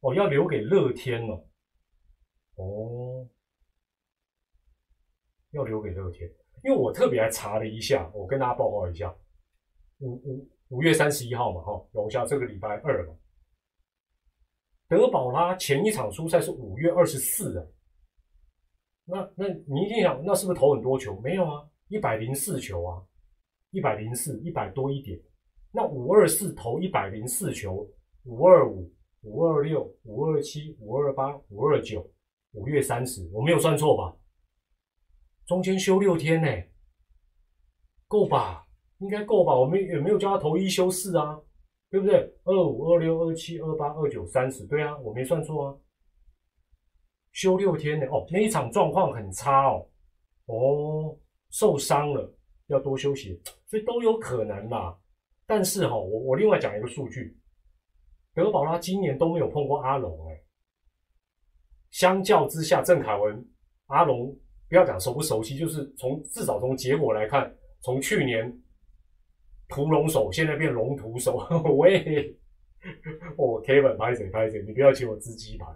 哦，要留给乐天哦。哦，要留给乐天，因为我特别来查了一下，我跟大家报告一下，五五五月三十一号嘛，哈，龙虾这个礼拜二嘛，德保拉前一场出赛是五月二十四的，那那你一定想，那是不是投很多球？没有啊，一百零四球啊。一百零四，一百多一点。那五二四投一百零四球，五二五、五二六、五二七、五二八、五二九，五月三十，我没有算错吧？中间休六天呢，够吧？应该够吧？我们也没有叫他投一休四啊，对不对？二五、二六、二七、二八、二九、三十，对啊，我没算错啊。休六天呢？哦，那一场状况很差哦，哦，受伤了。要多休息，所以都有可能啦。但是哈，我我另外讲一个数据，德保拉今年都没有碰过阿龙哎。相较之下，郑凯文、阿龙不要讲熟不熟悉，就是从至少从结果来看，从去年屠龙手现在变龙屠手，喂，哦，Kevin 拍谁拍谁，你不要请我吃鸡排。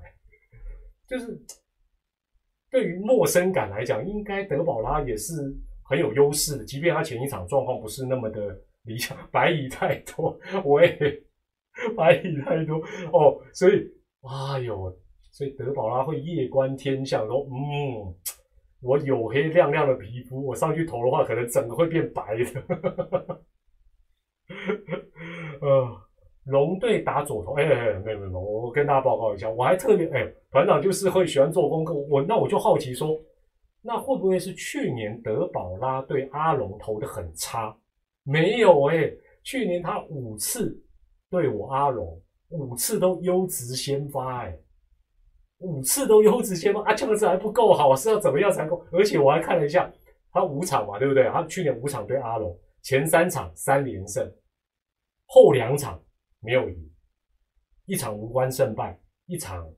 就是对于陌生感来讲，应该德保拉也是。很有优势的，即便他前一场状况不是那么的理想，白蚁太多，我也白蚁太多哦，所以，哎呦，所以德保拉会夜观天象，说，嗯，我黝黑亮亮的皮肤，我上去投的话，可能整个会变白的。呃，龙队打左投，哎，没有没有，我跟大家报告一下，我还特别，哎，团长就是会喜欢做功课，我那我就好奇说。那会不会是去年德保拉对阿龙投的很差？没有哎，去年他五次对我阿龙，五次都优质先发哎，五次都优质先发啊，这样子还不够好，是要怎么样才够？而且我还看了一下，他五场嘛，对不对？他去年五场对阿龙，前三场三连胜，后两场没有赢，一场无关胜败，一场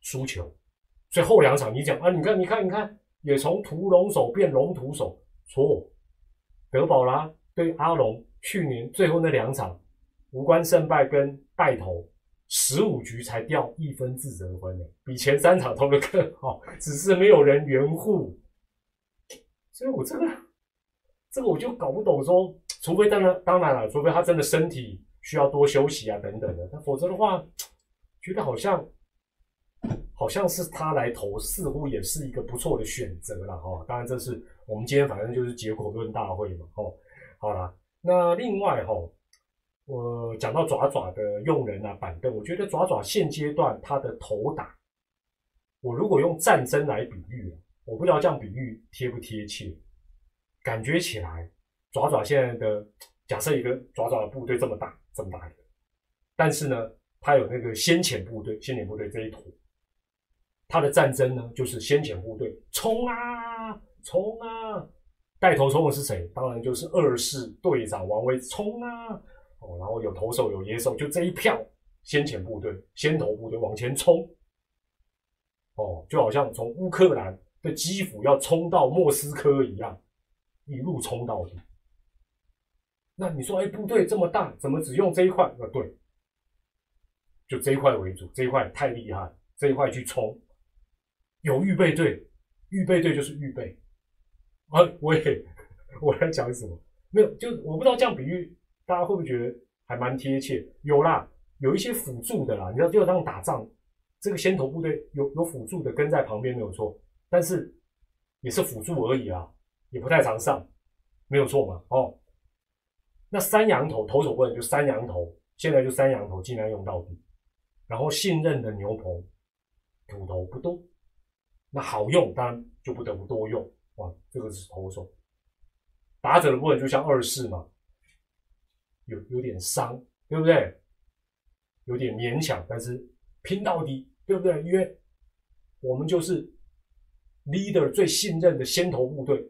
输球，所以后两场你讲啊，你看，你看，你看。也从屠龙手变龙徒手，错。德保拉对阿龙去年最后那两场无关胜败跟带头，十五局才掉一分自责分呢，比前三场投的更好，只是没有人援护。所以我这个这个我就搞不懂，说除非当然当然了，除非他真的身体需要多休息啊等等的，那否则的话，觉得好像。好像是他来投，似乎也是一个不错的选择了哈。当然，这是我们今天反正就是结果论大会嘛。哦，好了，那另外哈，我讲到爪爪的用人啊，板凳，我觉得爪爪现阶段他的头打，我如果用战争来比喻啊，我不知道这样比喻贴不贴切，感觉起来爪爪现在的假设一个爪爪的部队这么大这么大一个，但是呢，他有那个先遣部队，先遣部队这一坨。他的战争呢，就是先遣部队冲啊冲啊，带头冲的是谁？当然就是二世队长王威冲啊哦，然后有投手有野手，就这一票先遣部队、先头部队往前冲哦，就好像从乌克兰的基辅要冲到莫斯科一样，一路冲到底。那你说，哎，部队这么大，怎么只用这一块？呃，对，就这一块为主，这一块太厉害，这一块去冲。有预备队，预备队就是预备。啊，我也我在讲什么？没有，就我不知道这样比喻，大家会不会觉得还蛮贴切？有啦，有一些辅助的啦。你知道，就这样打仗，这个先头部队有有辅助的跟在旁边没有错，但是也是辅助而已啊，也不太常上，没有错嘛。哦，那三羊头投手部分就三羊头，现在就三羊头尽量用到底，然后信任的牛棚土头不多。那好用，当然就不得不多用哇。这个是投手，打者的部分就像二四嘛，有有点伤，对不对？有点勉强，但是拼到底，对不对？因为我们就是 leader 最信任的先头部队，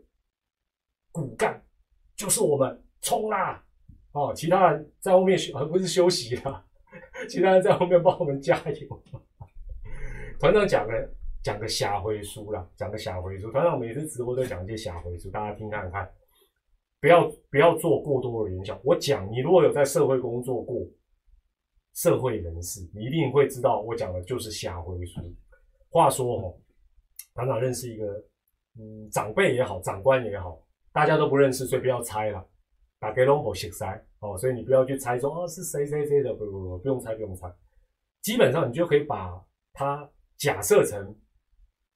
骨干就是我们，冲啦！哦，其他人在后面休，而不是休息啦，其他人在后面帮我们加油。团长讲个讲个瞎回书啦，讲个瞎回书。团长每次直播都讲一些瞎回书，大家听看看，不要不要做过多的联想。我讲，你如果有在社会工作过，社会人士，你一定会知道我讲的就是瞎回书。话说哦，团长认识一个嗯长辈也好，长官也好，大家都不认识，所以不要猜了。打给龙婆写塞哦，所以你不要去猜说哦是谁谁谁的，不不不，不用猜不用猜，基本上你就可以把它假设成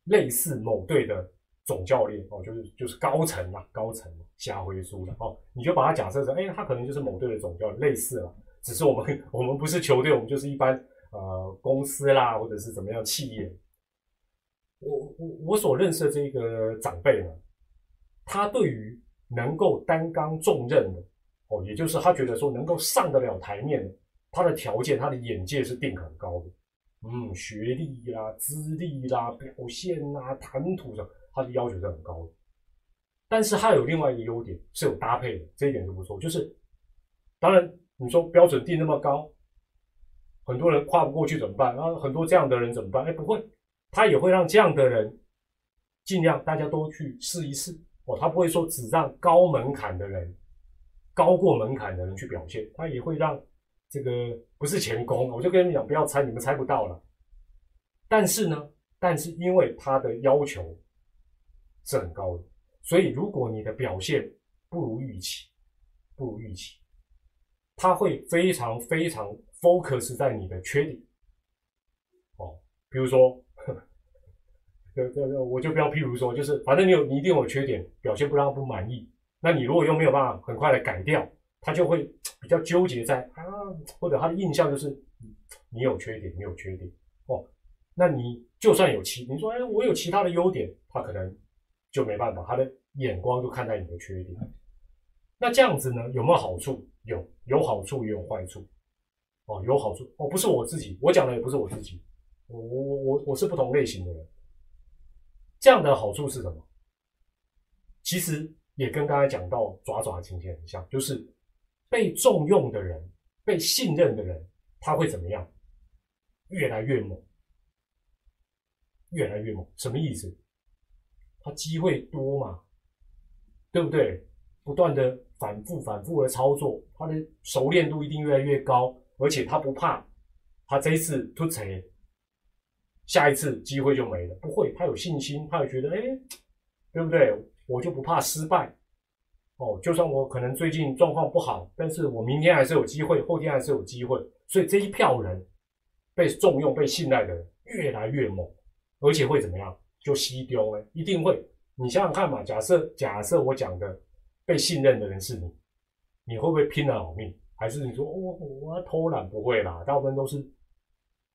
类似某队的总教练哦，就是就是高层嘛，高层下回书了哦，你就把它假设成哎，他可能就是某队的总教练，类似了，只是我们 我们不是球队，我们就是一般呃公司啦，或者是怎么样企业。我我我所认识的这个长辈呢，他对于。能够担纲重任的哦，也就是他觉得说能够上得了台面的，他的条件、他的眼界是定很高的。嗯，学历啦、资历啦、表现啦、谈吐上，他的要求是很高的。但是他有另外一个优点是有搭配的，这一点就不错。就是当然你说标准定那么高，很多人跨不过去怎么办？啊，很多这样的人怎么办？哎，不会，他也会让这样的人尽量大家都去试一试。哦，他不会说只让高门槛的人、高过门槛的人去表现，他也会让这个不是前功。我就跟你讲，不要猜，你们猜不到了。但是呢，但是因为他的要求是很高的，所以如果你的表现不如预期，不如预期，他会非常非常 focus 在你的缺点。哦，比如说。对对对，我就不要譬如说，就是反正你有你一定有缺点，表现不让他不满意，那你如果又没有办法很快的改掉，他就会 比较纠结在啊，或者他的印象就是你有缺点，你有缺点哦，那你就算有其你说哎，我有其他的优点，他可能就没办法，他的眼光就看待你的缺点。那这样子呢，有没有好处？有，有好处也有坏处。哦，有好处哦，不是我自己，我讲的也不是我自己，我我我我我是不同类型的人。这样的好处是什么？其实也跟刚才讲到爪爪的情形很像，就是被重用的人、被信任的人，他会怎么样？越来越猛，越来越猛。什么意思？他机会多嘛，对不对？不断的反复、反复的操作，他的熟练度一定越来越高，而且他不怕，他这一次突锤。下一次机会就没了，不会，他有信心，他会觉得，哎，对不对？我就不怕失败，哦，就算我可能最近状况不好，但是我明天还是有机会，后天还是有机会。所以这一票人被重用、被信赖的人越来越猛，而且会怎么样？就吸丢呢？一定会。你想想看嘛，假设假设我讲的被信任的人是你，你会不会拼了老命？还是你说我我要偷懒？不会啦，大部分都是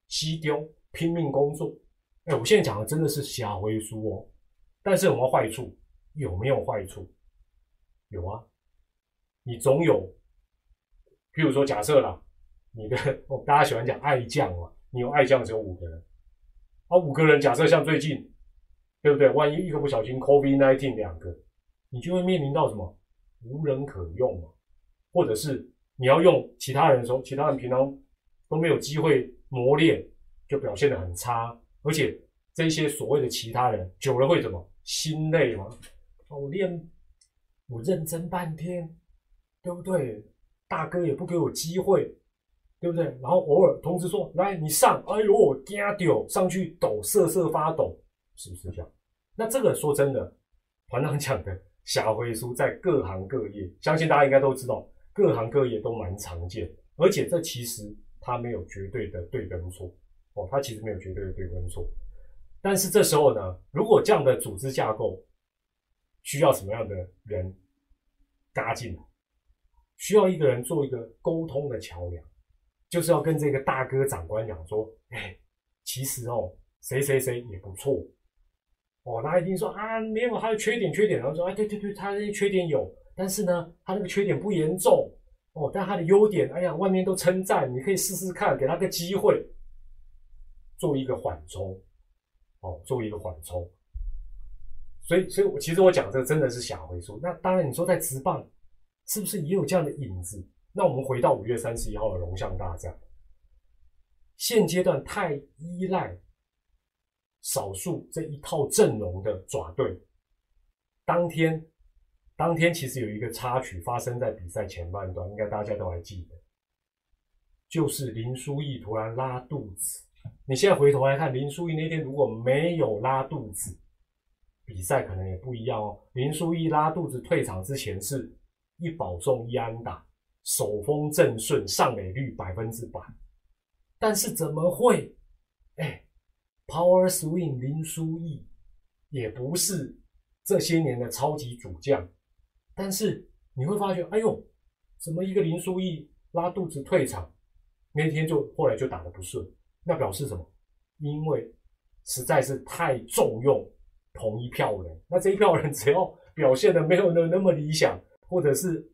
吸丢。拼命工作，哎，我现在讲的真的是瞎回书哦。但是有没有坏处？有没有坏处？有啊，你总有，譬如说假设啦，你的哦，大家喜欢讲爱将嘛，你有爱将只有五个人，啊，五个人假设像最近，对不对？万一一个不小心，COVID nineteen 两个，你就会面临到什么无人可用嘛，或者是你要用其他人的时候，其他人平常都没有机会磨练。就表现得很差，而且这些所谓的其他人久了会怎么心累吗？我练我认真半天，对不对？大哥也不给我机会，对不对？然后偶尔通知说来你上，哎呦我惊掉上去抖瑟瑟发抖，是不是这样？那这个说真的，团长讲的侠回书在各行各业，相信大家应该都知道，各行各业都蛮常见，而且这其实它没有绝对的对跟错。哦，他其实没有绝对的对跟错，但是这时候呢，如果这样的组织架构需要什么样的人搭进来，需要一个人做一个沟通的桥梁，就是要跟这个大哥长官讲说，哎，其实哦，谁谁谁也不错，哦，那一定说啊，没有他的缺点，缺点，然后说，哎，对对对，他那些缺点有，但是呢，他那个缺点不严重，哦，但他的优点，哎呀，外面都称赞，你可以试试看，给他个机会。做一个缓冲，哦，做一个缓冲。所以，所以我其实我讲这个真的是小回数。那当然，你说在直棒是不是也有这样的影子？那我们回到五月三十一号的龙象大战，现阶段太依赖少数这一套阵容的爪队。当天，当天其实有一个插曲发生在比赛前半段，应该大家都还记得，就是林书义突然拉肚子。你现在回头来看，林书义那天如果没有拉肚子，比赛可能也不一样哦。林书义拉肚子退场之前是一保送一安打，手风正顺，上垒率百分之百。但是怎么会？哎，Power Swing 林书义也不是这些年的超级主将，但是你会发觉，哎呦，怎么一个林书义拉肚子退场，那天就后来就打得不顺，那表示什么？因为实在是太重用。同一票人，那这一票人只要表现的没有那那么理想，或者是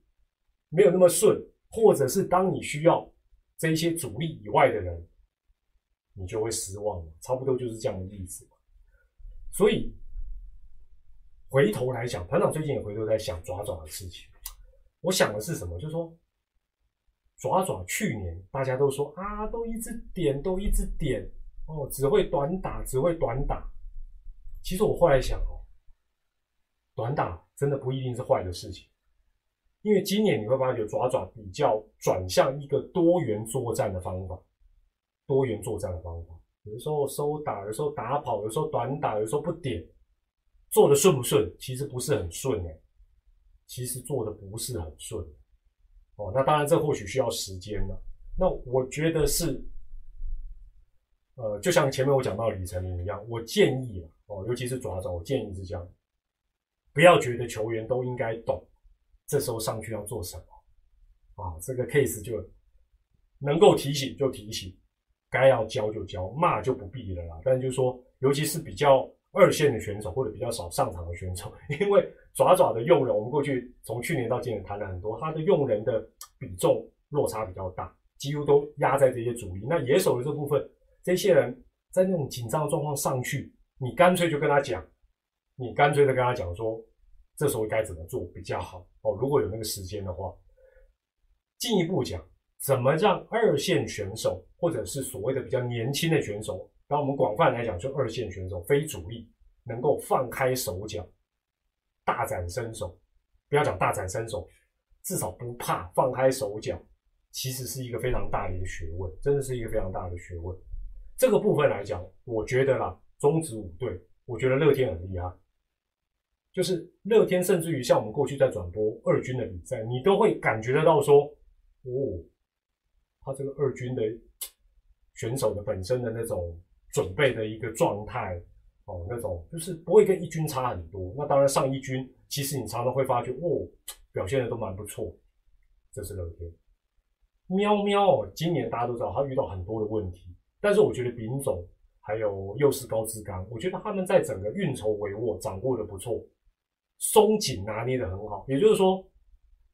没有那么顺，或者是当你需要这一些主力以外的人，你就会失望了。差不多就是这样的例子。所以回头来讲，团长最近也回头在想爪爪的事情。我想的是什么？就是说爪爪去年大家都说啊，都一直点，都一直点哦，只会短打，只会短打。其实我后来想哦，短打真的不一定是坏的事情，因为今年你会发觉爪爪比较转向一个多元作战的方法，多元作战的方法，有时候收打，有时候打跑，有时候短打，有时候不点，做的顺不顺？其实不是很顺哎，其实做的不是很顺哦。那当然这或许需要时间了。那我觉得是，呃，就像前面我讲到李成明一样，我建议啊。哦，尤其是爪爪，我建议是这样，不要觉得球员都应该懂，这时候上去要做什么啊？这个 case 就能够提醒就提醒，该要教就教，骂就不必了啦。但就是说，尤其是比较二线的选手或者比较少上场的选手，因为爪爪的用人，我们过去从去年到今年谈了很多，他的用人的比重落差比较大，几乎都压在这些主力。那野手的这部分，这些人在那种紧张的状况上去。你干脆就跟他讲，你干脆的跟他讲说，这时候该怎么做比较好哦。如果有那个时间的话，进一步讲，怎么让二线选手或者是所谓的比较年轻的选手，当我们广泛来讲，就二线选手、非主力，能够放开手脚，大展身手。不要讲大展身手，至少不怕放开手脚，其实是一个非常大的一个学问，真的是一个非常大的学问。这个部分来讲，我觉得啦。中职五队，我觉得乐天很厉害。就是乐天，甚至于像我们过去在转播二军的比赛，你都会感觉得到说，哦，他这个二军的 选手的本身的那种准备的一个状态，哦，那种就是不会跟一军差很多。那当然上一军，其实你常常会发觉，哦，表现的都蛮不错。这是乐天。喵喵，今年大家都知道他遇到很多的问题，但是我觉得丙总。还有又是高志刚，我觉得他们在整个运筹帷幄掌握的不错，松紧拿捏的很好。也就是说，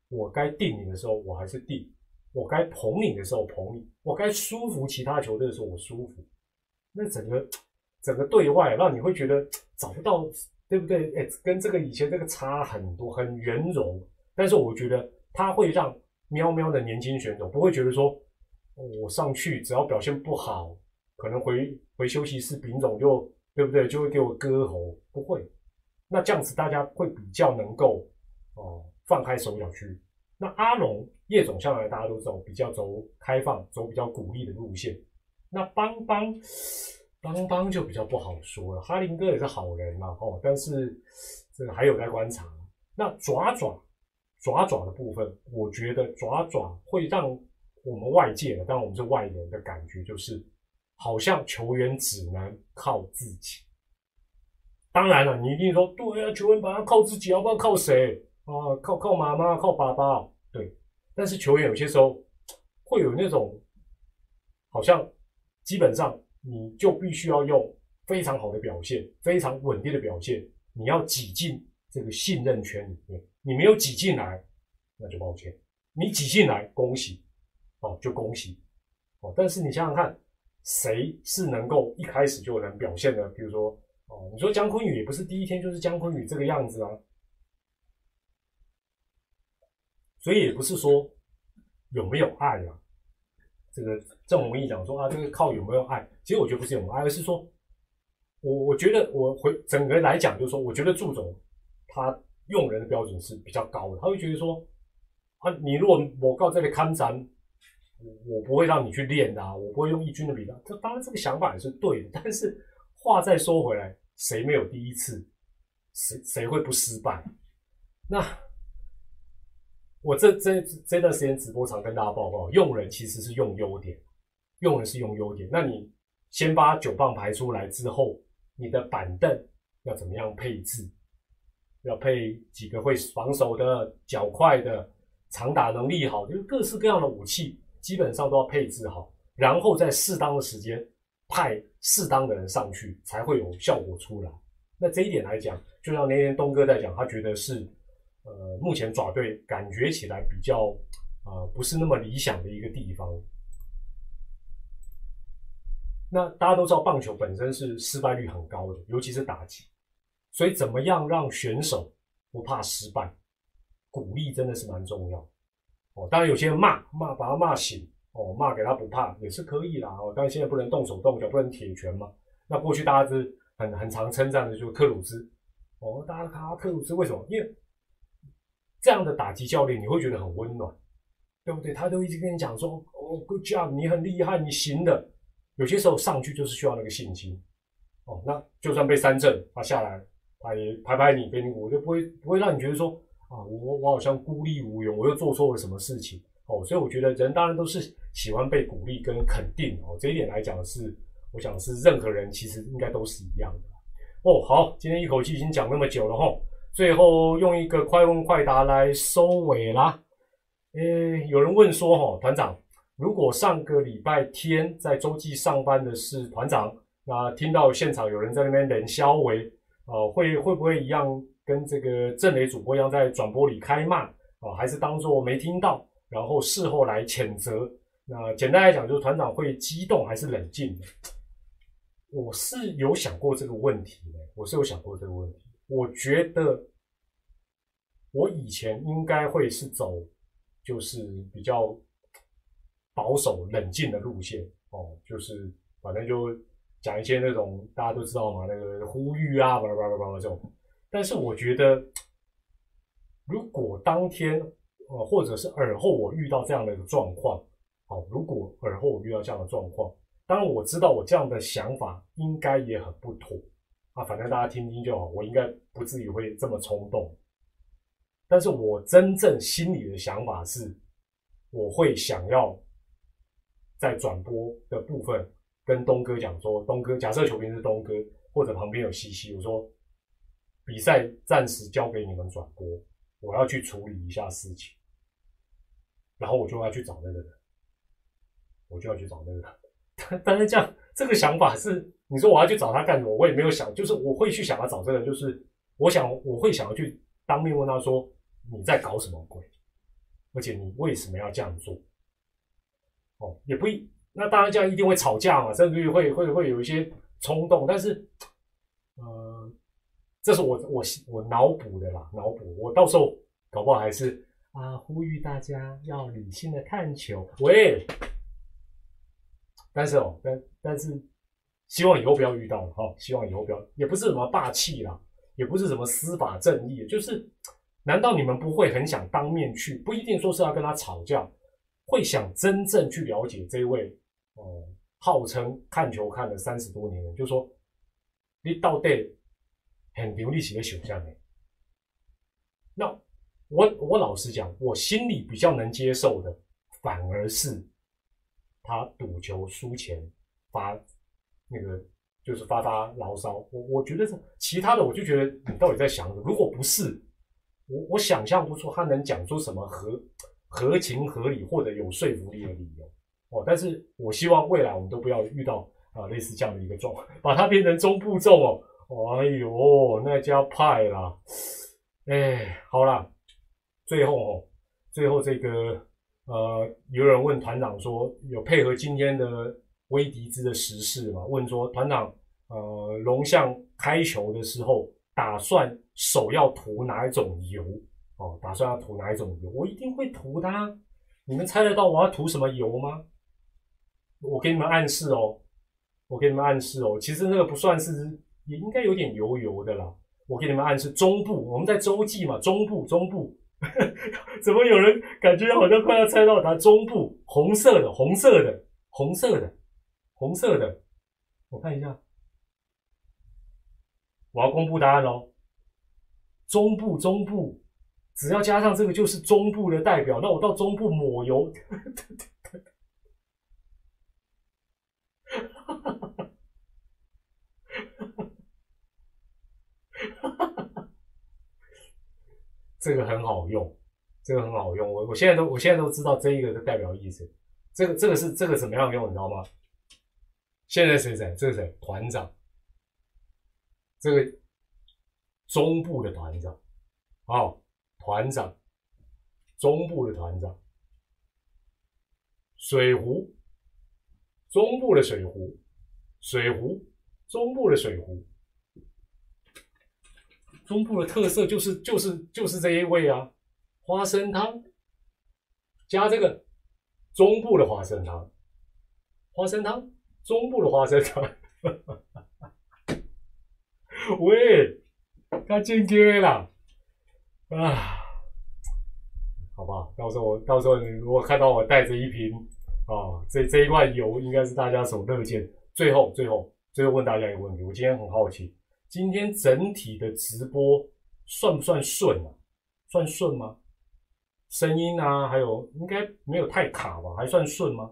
我该定你的时候我还是定，我该捧你的时候捧你，我该舒服其他球队的时候我舒服。那整个整个对外让你会觉得找不到，对不对？哎，跟这个以前这个差很多，很圆融。但是我觉得他会让喵喵的年轻选手不会觉得说，我上去只要表现不好。可能回回休息室，丙总就对不对？就会给我割喉，不会。那这样子大家会比较能够哦放开手脚去。那阿龙叶总向来大家都走比较走开放、走比较鼓励的路线。那邦邦邦邦就比较不好说了。哈林哥也是好人嘛，哦，但是这个还有待观察。那爪爪爪爪的部分，我觉得爪爪会让我们外界的，当然我们是外人的感觉就是。好像球员只能靠自己。当然了，你一定说对啊，球员把他靠自己，要不然靠谁啊？靠靠妈妈，靠爸爸。对，但是球员有些时候会有那种，好像基本上你就必须要用非常好的表现，非常稳定的表现，你要挤进这个信任圈里面。你没有挤进来，那就抱歉。你挤进来，恭喜哦，就恭喜哦。但是你想想看。谁是能够一开始就能表现的？比如说，哦，你说姜昆宇也不是第一天就是姜昆宇这个样子啊，所以也不是说有没有爱啊，这个郑弘毅讲说啊，这个靠有没有爱，其实我觉得不是有没有爱，而是说，我我觉得我回整个来讲，就是说，我觉得祝总他用人的标准是比较高的，他会觉得说，啊，你如果我告这里看展。我我不会让你去练的，我不会用义军的比的。这当然这个想法也是对的，但是话再说回来，谁没有第一次？谁谁会不失败？那我这这这段时间直播常跟大家报告，用人其实是用优点，用人是用优点。那你先把九棒排出来之后，你的板凳要怎么样配置？要配几个会防守的、脚快的、长打能力好，就是各式各样的武器。基本上都要配置好，然后在适当的时间派适当的人上去，才会有效果出来。那这一点来讲，就像那天东哥在讲，他觉得是呃，目前爪队感觉起来比较呃不是那么理想的一个地方。那大家都知道，棒球本身是失败率很高的，尤其是打击，所以怎么样让选手不怕失败，鼓励真的是蛮重要。哦，当然有些人骂骂把他骂醒，哦骂给他不怕也是可以啦。哦，但是现在不能动手动脚，不能铁拳嘛。那过去大家是很很常称赞的，就是克鲁兹。哦，大家看克鲁兹为什么？因为这样的打击教练你会觉得很温暖，对不对？他都一直跟你讲说，哦，good job，你很厉害，你行的。有些时候上去就是需要那个信心。哦，那就算被三振，他下来他也拍拍你，给你鼓，就不会不会让你觉得说。啊，我我好像孤立无援，我又做错了什么事情哦？所以我觉得人当然都是喜欢被鼓励跟肯定哦。这一点来讲是，我想是任何人其实应该都是一样的哦。好，今天一口气已经讲那么久了哈，最后用一个快问快答来收尾啦。诶，有人问说哈，团长，如果上个礼拜天在洲际上班的是团长，那听到现场有人在那边冷消维，呃，会会不会一样？跟这个正雷主播一样，在转播里开骂啊，还是当做没听到，然后事后来谴责。那简单来讲，就是团长会激动还是冷静？我是有想过这个问题的，我是有想过这个问题。我觉得我以前应该会是走就是比较保守冷静的路线哦，就是反正就讲一些那种大家都知道嘛，那个呼吁啊，叭叭叭叭这种。但是我觉得，如果当天呃，或者是耳后我遇到这样的一个状况，好，如果耳后我遇到这样的状况，当然我知道我这样的想法应该也很不妥啊，反正大家听听就好，我应该不至于会这么冲动。但是我真正心里的想法是，我会想要在转播的部分跟东哥讲说，东哥，假设球评是东哥，或者旁边有西西，我说。比赛暂时交给你们转播，我要去处理一下事情，然后我就要去找那个人，我就要去找那个人。但是这样，这个想法是，你说我要去找他干什么？我也没有想，就是我会去想要找这个人，就是我想我会想要去当面问他说你在搞什么鬼，而且你为什么要这样做？哦，也不一，那当然这样一定会吵架嘛，甚至于会会会有一些冲动，但是，呃。这是我我我脑补的啦，脑补。我到时候搞不好还是啊，呼吁大家要理性的探求。喂，但是哦，但但是希望以后不要遇到了哈，希望以后不要，也不是什么霸气啦，也不是什么司法正义，就是难道你们不会很想当面去？不一定说是要跟他吵架，会想真正去了解这位哦，号称看球看了三十多年的，就说你到底。很流利型的选项呢？那我我老实讲，我心里比较能接受的，反而是他赌球输钱发那个就是发发牢骚。我我觉得是其他的，我就觉得你到底在想什么？如果不是我，我想象不出他能讲出什么合合情合理或者有说服力的理由哦。但是我希望未来我们都不要遇到啊类似这样的一个状况，把它变成中步骤哦。哎呦，那叫派啦！哎，好啦，最后哦，最后这个呃，有人问团长说，有配合今天的威迪兹的时事嘛，问说团长，呃，龙象开球的时候打算手要涂哪一种油？哦，打算要涂哪一种油？我一定会涂它。你们猜得到我要涂什么油吗？我给你们暗示哦，我给你们暗示哦，其实那个不算是，也应该有点油油的啦。我给你们暗示，中部，我们在洲际嘛，中部，中部，怎么有人感觉好像快要猜到它？中部，红色的，红色的，红色的，红色的，我看一下，我要公布答案喽。中部，中部，只要加上这个就是中部的代表，那我到中部抹油。这个很好用，这个很好用。我我现在都我现在都知道这一个的代表意思。这个这个是这个怎么样用，你知道吗？现在谁谁？这个谁？团长。这个中部的团长，哦，团长，中部的团长。水壶，中部的水壶，水壶，中部的水壶。中部的特色就是就是就是这一味啊，花生汤加这个中部的花生汤，花生汤中部的花生汤，喂，他进阶了啊，好吧，到时候我到时候你如果看到我带着一瓶啊，这这一罐油应该是大家所乐见。最后最后最后问大家一个问题，我今天很好奇。今天整体的直播算不算顺啊？算顺吗？声音啊，还有应该没有太卡吧？还算顺吗？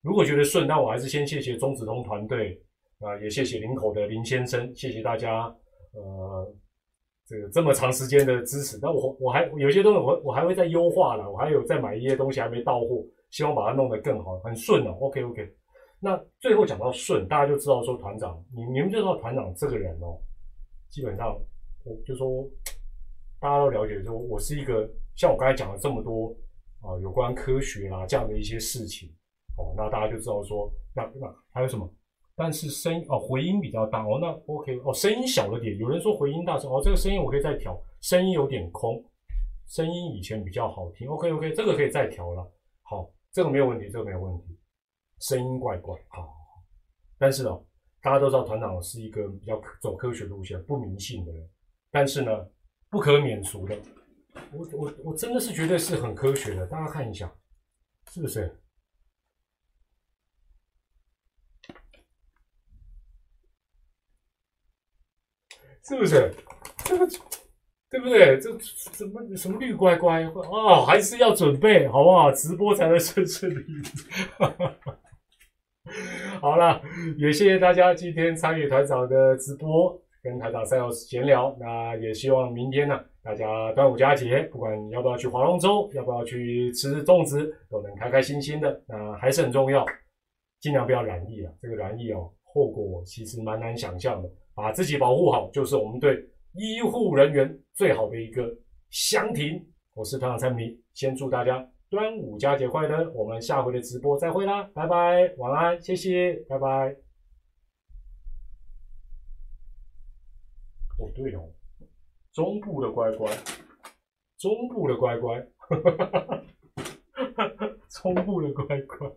如果觉得顺，那我还是先谢谢中子通团队啊，也谢谢林口的林先生，谢谢大家，呃，这个这么长时间的支持。那我我还有些东西，我我还会再优化了，我还有再买一些东西还没到货，希望把它弄得更好，很顺哦。OK OK。那最后讲到顺，大家就知道说团长，你你们就知道团长这个人哦，基本上我就说大家都了解说，我是一个像我刚才讲了这么多啊，有关科学啦这样的一些事情哦，那大家就知道说，那那还有什么？但是声音哦回音比较大哦，那 OK 哦，声音小了点，有人说回音大声哦，这个声音我可以再调，声音有点空，声音以前比较好听，OK OK，这个可以再调了，好，这个没有问题，这个没有问题。声音怪怪，好，但是哦，大家都知道团长是一个比较走科学路线、不迷信的人，但是呢，不可免俗的，我我我真的是觉得是很科学的，大家看一下，是不是？是不是？这个对不对？这什么什么绿乖乖哦，还是要准备好不好？直播才能顺顺利。好了，也谢谢大家今天参与团长的直播，跟团长赛后闲聊。那也希望明天呢，大家端午佳节，不管要不要去划龙舟，要不要去吃粽子，都能开开心心的。那还是很重要，尽量不要染疫了。这个染疫哦，后果其实蛮难想象的。把自己保护好，就是我们对医护人员最好的一个相挺。我是团长陈明，先祝大家。端午佳节快乐！我们下回的直播再会啦，拜拜，晚安，谢谢，拜拜。哦，对哦，中部的乖乖，中部的乖乖，中部的乖乖。